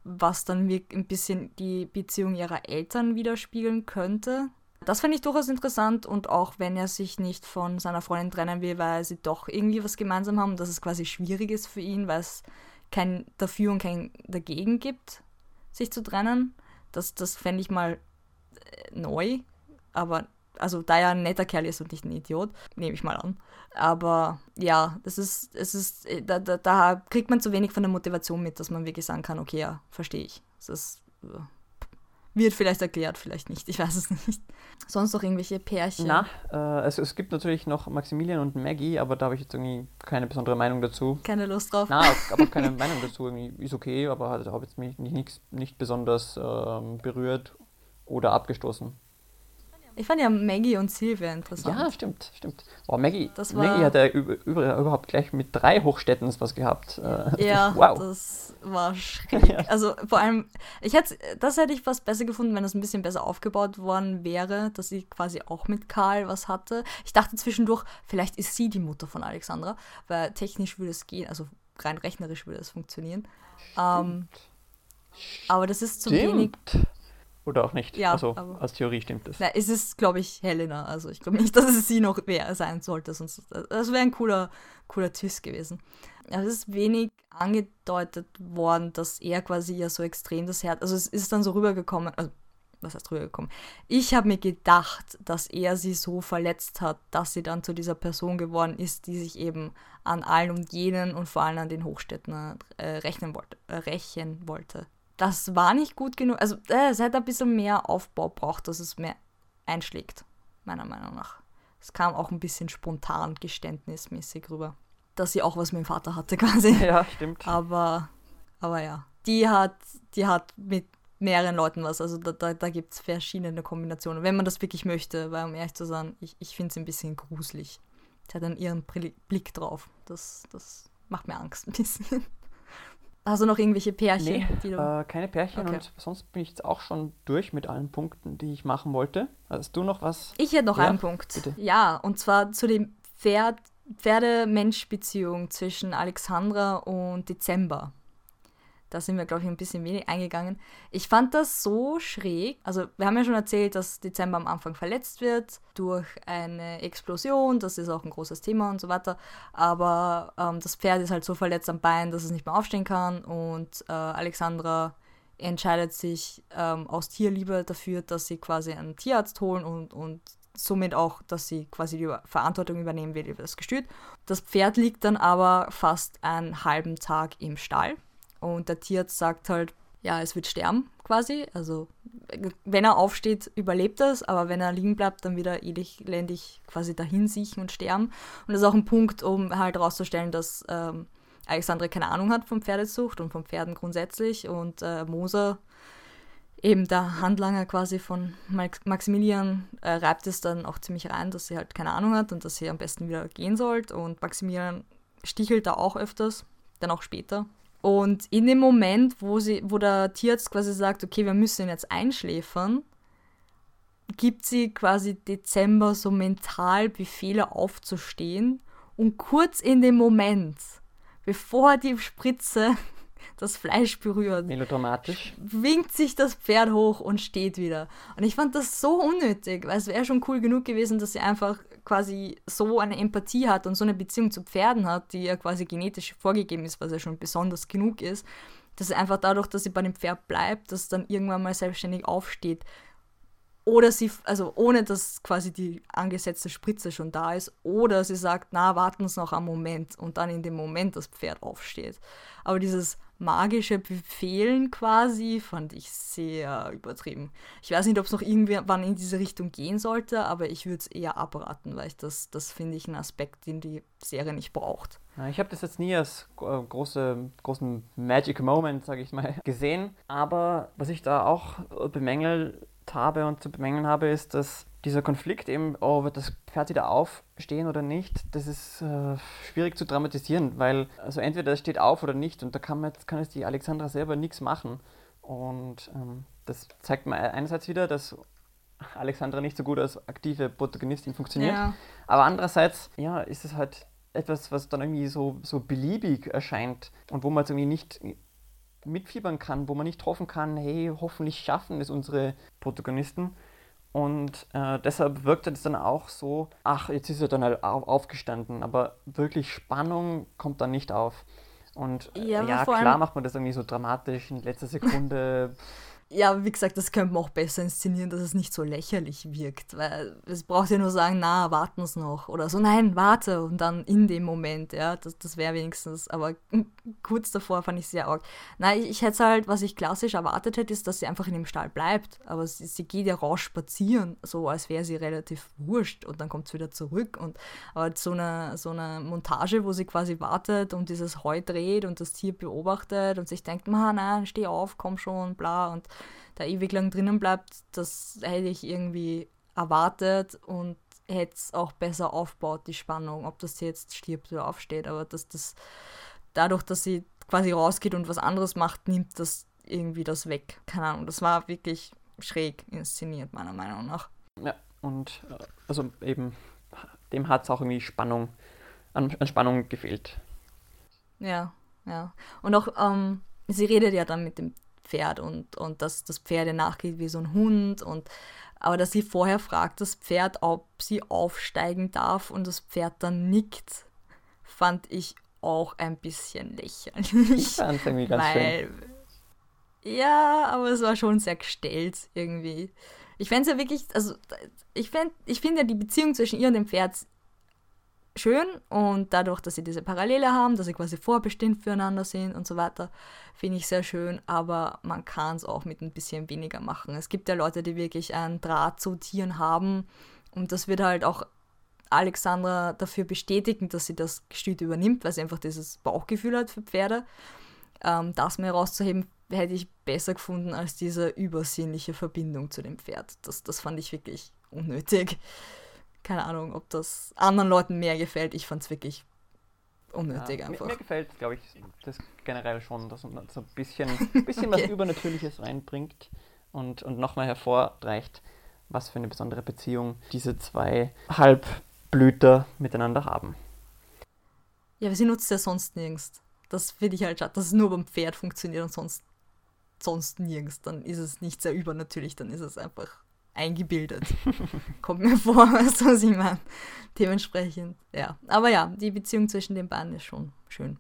was dann ein bisschen die Beziehung ihrer Eltern widerspiegeln könnte. Das fände ich durchaus interessant und auch wenn er sich nicht von seiner Freundin trennen will, weil sie doch irgendwie was gemeinsam haben, dass es quasi schwierig ist für ihn, weil es kein Dafür und kein Dagegen gibt, sich zu trennen. Das, das fände ich mal äh, neu, aber also da er ein netter Kerl ist und nicht ein Idiot, nehme ich mal an. Aber ja, das ist, es ist, äh, da, da, da kriegt man zu wenig von der Motivation mit, dass man wirklich sagen kann, okay, ja, verstehe ich. Das ist, äh, wird vielleicht erklärt, vielleicht nicht, ich weiß es nicht. Sonst noch irgendwelche Pärchen? Na, äh, es, es gibt natürlich noch Maximilian und Maggie, aber da habe ich jetzt irgendwie keine besondere Meinung dazu. Keine Lust drauf? Na, aber keine Meinung dazu. Irgendwie ist okay, aber habe jetzt mich nicht, nicht, nicht besonders ähm, berührt oder abgestoßen. Ich fand ja Maggie und Sylvia interessant. Ja, stimmt, stimmt. Oh, Maggie, das war, Maggie hat ja über, über, überhaupt gleich mit drei Hochstädten was gehabt. Äh, ja, wow. das war schräg. Also vor allem, ich hätte, das hätte ich fast besser gefunden, wenn das ein bisschen besser aufgebaut worden wäre, dass sie quasi auch mit Karl was hatte. Ich dachte zwischendurch, vielleicht ist sie die Mutter von Alexandra, weil technisch würde es gehen, also rein rechnerisch würde es funktionieren. Ähm, aber das ist zu wenig oder auch nicht. Ja, also aus Theorie stimmt das. Na, es ist, glaube ich, Helena. Also ich glaube nicht, dass es sie noch wer sein sollte. Sonst, das wäre ein cooler, cooler Twist gewesen. Es ist wenig angedeutet worden, dass er quasi ja so extrem das Herz. Also es ist dann so rübergekommen. Also was heißt rübergekommen? Ich habe mir gedacht, dass er sie so verletzt hat, dass sie dann zu dieser Person geworden ist, die sich eben an allen und jenen und vor allem an den Hochstädten äh, rechnen wollte, äh, rächen wollte das war nicht gut genug. Also äh, es hätte ein bisschen mehr Aufbau braucht, dass es mehr einschlägt, meiner Meinung nach. Es kam auch ein bisschen spontan, geständnismäßig rüber. Dass sie auch was mit dem Vater hatte quasi. Ja, stimmt. Aber, aber ja, die hat, die hat mit mehreren Leuten was. Also da, da, da gibt es verschiedene Kombinationen, wenn man das wirklich möchte. Weil um ehrlich zu sein, ich, ich finde es ein bisschen gruselig. Sie hat dann ihren Blick drauf. Das, das macht mir Angst ein bisschen. Hast du noch irgendwelche Pärchen? Nee, äh, keine Pärchen okay. und sonst bin ich jetzt auch schon durch mit allen Punkten, die ich machen wollte. Hast du noch was? Ich hätte noch ja, einen Punkt. Bitte. Ja, und zwar zu dem Pferd, Pferde-Mensch-Beziehung zwischen Alexandra und Dezember. Da sind wir, glaube ich, ein bisschen wenig eingegangen. Ich fand das so schräg. Also, wir haben ja schon erzählt, dass Dezember am Anfang verletzt wird durch eine Explosion. Das ist auch ein großes Thema und so weiter. Aber ähm, das Pferd ist halt so verletzt am Bein, dass es nicht mehr aufstehen kann. Und äh, Alexandra entscheidet sich ähm, aus Tierliebe dafür, dass sie quasi einen Tierarzt holen und, und somit auch, dass sie quasi die Verantwortung übernehmen will über das Gestüt. Das Pferd liegt dann aber fast einen halben Tag im Stall und der Tierarzt sagt halt, ja, es wird sterben quasi. Also wenn er aufsteht, überlebt er es, aber wenn er liegen bleibt, dann wird er elendig quasi dahin siechen und sterben. Und das ist auch ein Punkt, um halt herauszustellen, dass ähm, Alexandre keine Ahnung hat von Pferdezucht und von Pferden grundsätzlich und äh, Moser eben der Handlanger quasi von Maximilian äh, reibt es dann auch ziemlich rein, dass sie halt keine Ahnung hat und dass sie am besten wieder gehen sollte und Maximilian stichelt da auch öfters, dann auch später, und in dem Moment, wo, sie, wo der Tierarzt quasi sagt, okay, wir müssen ihn jetzt einschläfern, gibt sie quasi Dezember so mental Befehle aufzustehen. Und kurz in dem Moment, bevor die Spritze das Fleisch berührt, melodramatisch, winkt sich das Pferd hoch und steht wieder. Und ich fand das so unnötig, weil es wäre schon cool genug gewesen, dass sie einfach quasi so eine Empathie hat und so eine Beziehung zu Pferden hat, die ja quasi genetisch vorgegeben ist, was ja schon besonders genug ist, dass sie einfach dadurch, dass sie bei dem Pferd bleibt, dass dann irgendwann mal selbstständig aufsteht, oder sie, also ohne dass quasi die angesetzte Spritze schon da ist, oder sie sagt, na, warten Sie noch einen Moment und dann in dem Moment das Pferd aufsteht. Aber dieses magische Befehlen quasi fand ich sehr übertrieben. Ich weiß nicht, ob es noch irgendwann in diese Richtung gehen sollte, aber ich würde es eher abraten, weil ich das, das finde ich ein Aspekt, den die Serie nicht braucht. Ich habe das jetzt nie als äh, große, großen Magic Moment, sage ich mal, gesehen. Aber was ich da auch bemängel, habe und zu bemängeln habe, ist, dass dieser Konflikt eben, oh, wird das Pferd wieder aufstehen oder nicht, das ist äh, schwierig zu dramatisieren, weil also entweder es steht auf oder nicht und da kann, man, kann jetzt die Alexandra selber nichts machen. Und ähm, das zeigt mir einerseits wieder, dass Alexandra nicht so gut als aktive Protagonistin funktioniert, ja. aber andererseits, ja, ist es halt etwas, was dann irgendwie so, so beliebig erscheint und wo man es irgendwie nicht mitfiebern kann, wo man nicht hoffen kann, hey, hoffentlich schaffen es unsere Protagonisten. Und äh, deshalb wirkt es dann auch so, ach, jetzt ist er dann halt aufgestanden, aber wirklich Spannung kommt dann nicht auf. Und ja, ja klar macht man das irgendwie so dramatisch in letzter Sekunde. ja, wie gesagt, das könnte man auch besser inszenieren, dass es nicht so lächerlich wirkt, weil es braucht ja nur sagen, na, warten es noch oder so, nein, warte und dann in dem Moment, ja, das, das wäre wenigstens, aber kurz davor fand ich sehr arg. Nein, ich, ich hätte halt, was ich klassisch erwartet hätte, ist, dass sie einfach in dem Stall bleibt, aber sie, sie geht ja raus spazieren, so als wäre sie relativ wurscht und dann kommt sie wieder zurück und aber so eine, so eine Montage, wo sie quasi wartet und dieses Heu dreht und das Tier beobachtet und sich denkt, na, nein, steh auf, komm schon, bla und da ewig lang drinnen bleibt, das hätte ich irgendwie erwartet und hätte es auch besser aufbaut, die Spannung, ob das jetzt stirbt oder aufsteht. Aber dass das dadurch, dass sie quasi rausgeht und was anderes macht, nimmt das irgendwie das weg. Keine Ahnung, das war wirklich schräg inszeniert, meiner Meinung nach. Ja, und äh, also eben, dem hat es auch irgendwie Spannung, an, an, Spannung gefehlt. Ja, ja. Und auch, ähm, sie redet ja dann mit dem Pferd und, und dass das Pferd nachgeht wie so ein Hund und aber dass sie vorher fragt das Pferd, ob sie aufsteigen darf und das Pferd dann nickt, fand ich auch ein bisschen lächerlich. Ich fand irgendwie ganz weil, schön. Ja, aber es war schon sehr gestellt irgendwie. Ich fände es ja wirklich, also ich, fänd, ich finde ja die Beziehung zwischen ihr und dem Pferd schön und dadurch, dass sie diese Parallele haben, dass sie quasi vorbestimmt füreinander sind und so weiter, finde ich sehr schön, aber man kann es auch mit ein bisschen weniger machen. Es gibt ja Leute, die wirklich einen Draht zu Tieren haben und das wird halt auch Alexandra dafür bestätigen, dass sie das Gestüt übernimmt, weil sie einfach dieses Bauchgefühl hat für Pferde. Ähm, das mir herauszuheben, hätte ich besser gefunden als diese übersinnliche Verbindung zu dem Pferd. Das, das fand ich wirklich unnötig keine Ahnung, ob das anderen Leuten mehr gefällt. Ich fand es wirklich unnötig ja, einfach. Mir, mir gefällt, glaube ich, das generell schon, dass man so ein bisschen, bisschen okay. was Übernatürliches reinbringt und, und nochmal hervorreicht, was für eine besondere Beziehung diese zwei Halbblüter miteinander haben. Ja, aber sie nutzt ja sonst nirgends. Das finde ich halt schade, dass es nur beim Pferd funktioniert und sonst, sonst nirgends. Dann ist es nicht sehr übernatürlich, dann ist es einfach eingebildet. Kommt mir vor, weißt du, was ich meine? Dementsprechend, ja. Aber ja, die Beziehung zwischen den beiden ist schon schön.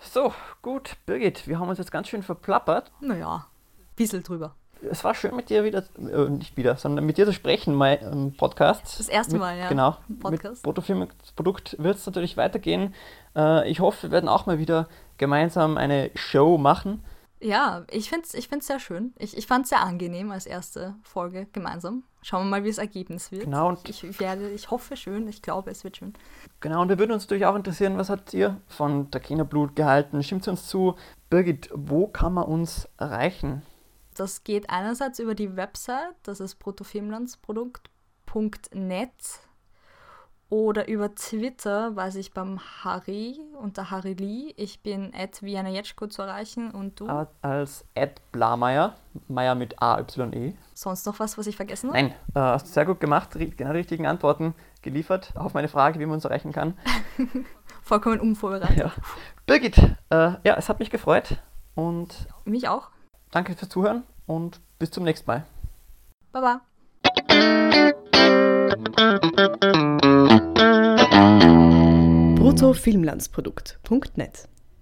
So, gut, Birgit, wir haben uns jetzt ganz schön verplappert. Naja, ein bisschen drüber. Es war schön mit dir wieder, äh, nicht wieder, sondern mit dir zu sprechen, mein ähm, Podcast. Das erste mit, Mal, ja. Genau. Podcast. Mit Produkt wird es natürlich weitergehen. Äh, ich hoffe, wir werden auch mal wieder gemeinsam eine Show machen. Ja, ich finde es ich find's sehr schön. Ich, ich fand es sehr angenehm als erste Folge gemeinsam. Schauen wir mal, wie das Ergebnis wird. Genau. Und ich, werde, ich hoffe schön, ich glaube, es wird schön. Genau, und wir würden uns natürlich auch interessieren, was habt ihr von Trakehner Blut gehalten? Stimmt uns zu. Birgit, wo kann man uns erreichen? Das geht einerseits über die Website, das ist protofilmlandsprodukt.net oder über Twitter weiß ich beim Harry unter Harry Lee. Ich bin at Vienna Jetschko zu erreichen und du? Als at Blameyer, Meier mit A-Y-E. Sonst noch was, was ich vergessen habe? Nein, äh, hast du sehr gut gemacht, genau die richtigen Antworten geliefert auf meine Frage, wie man uns erreichen kann. Vollkommen unvorbereitet. Ja. Birgit, äh, ja, es hat mich gefreut und. Mich auch. Danke fürs Zuhören und bis zum nächsten Mal. Baba. bruttofilmlandsprodukt.net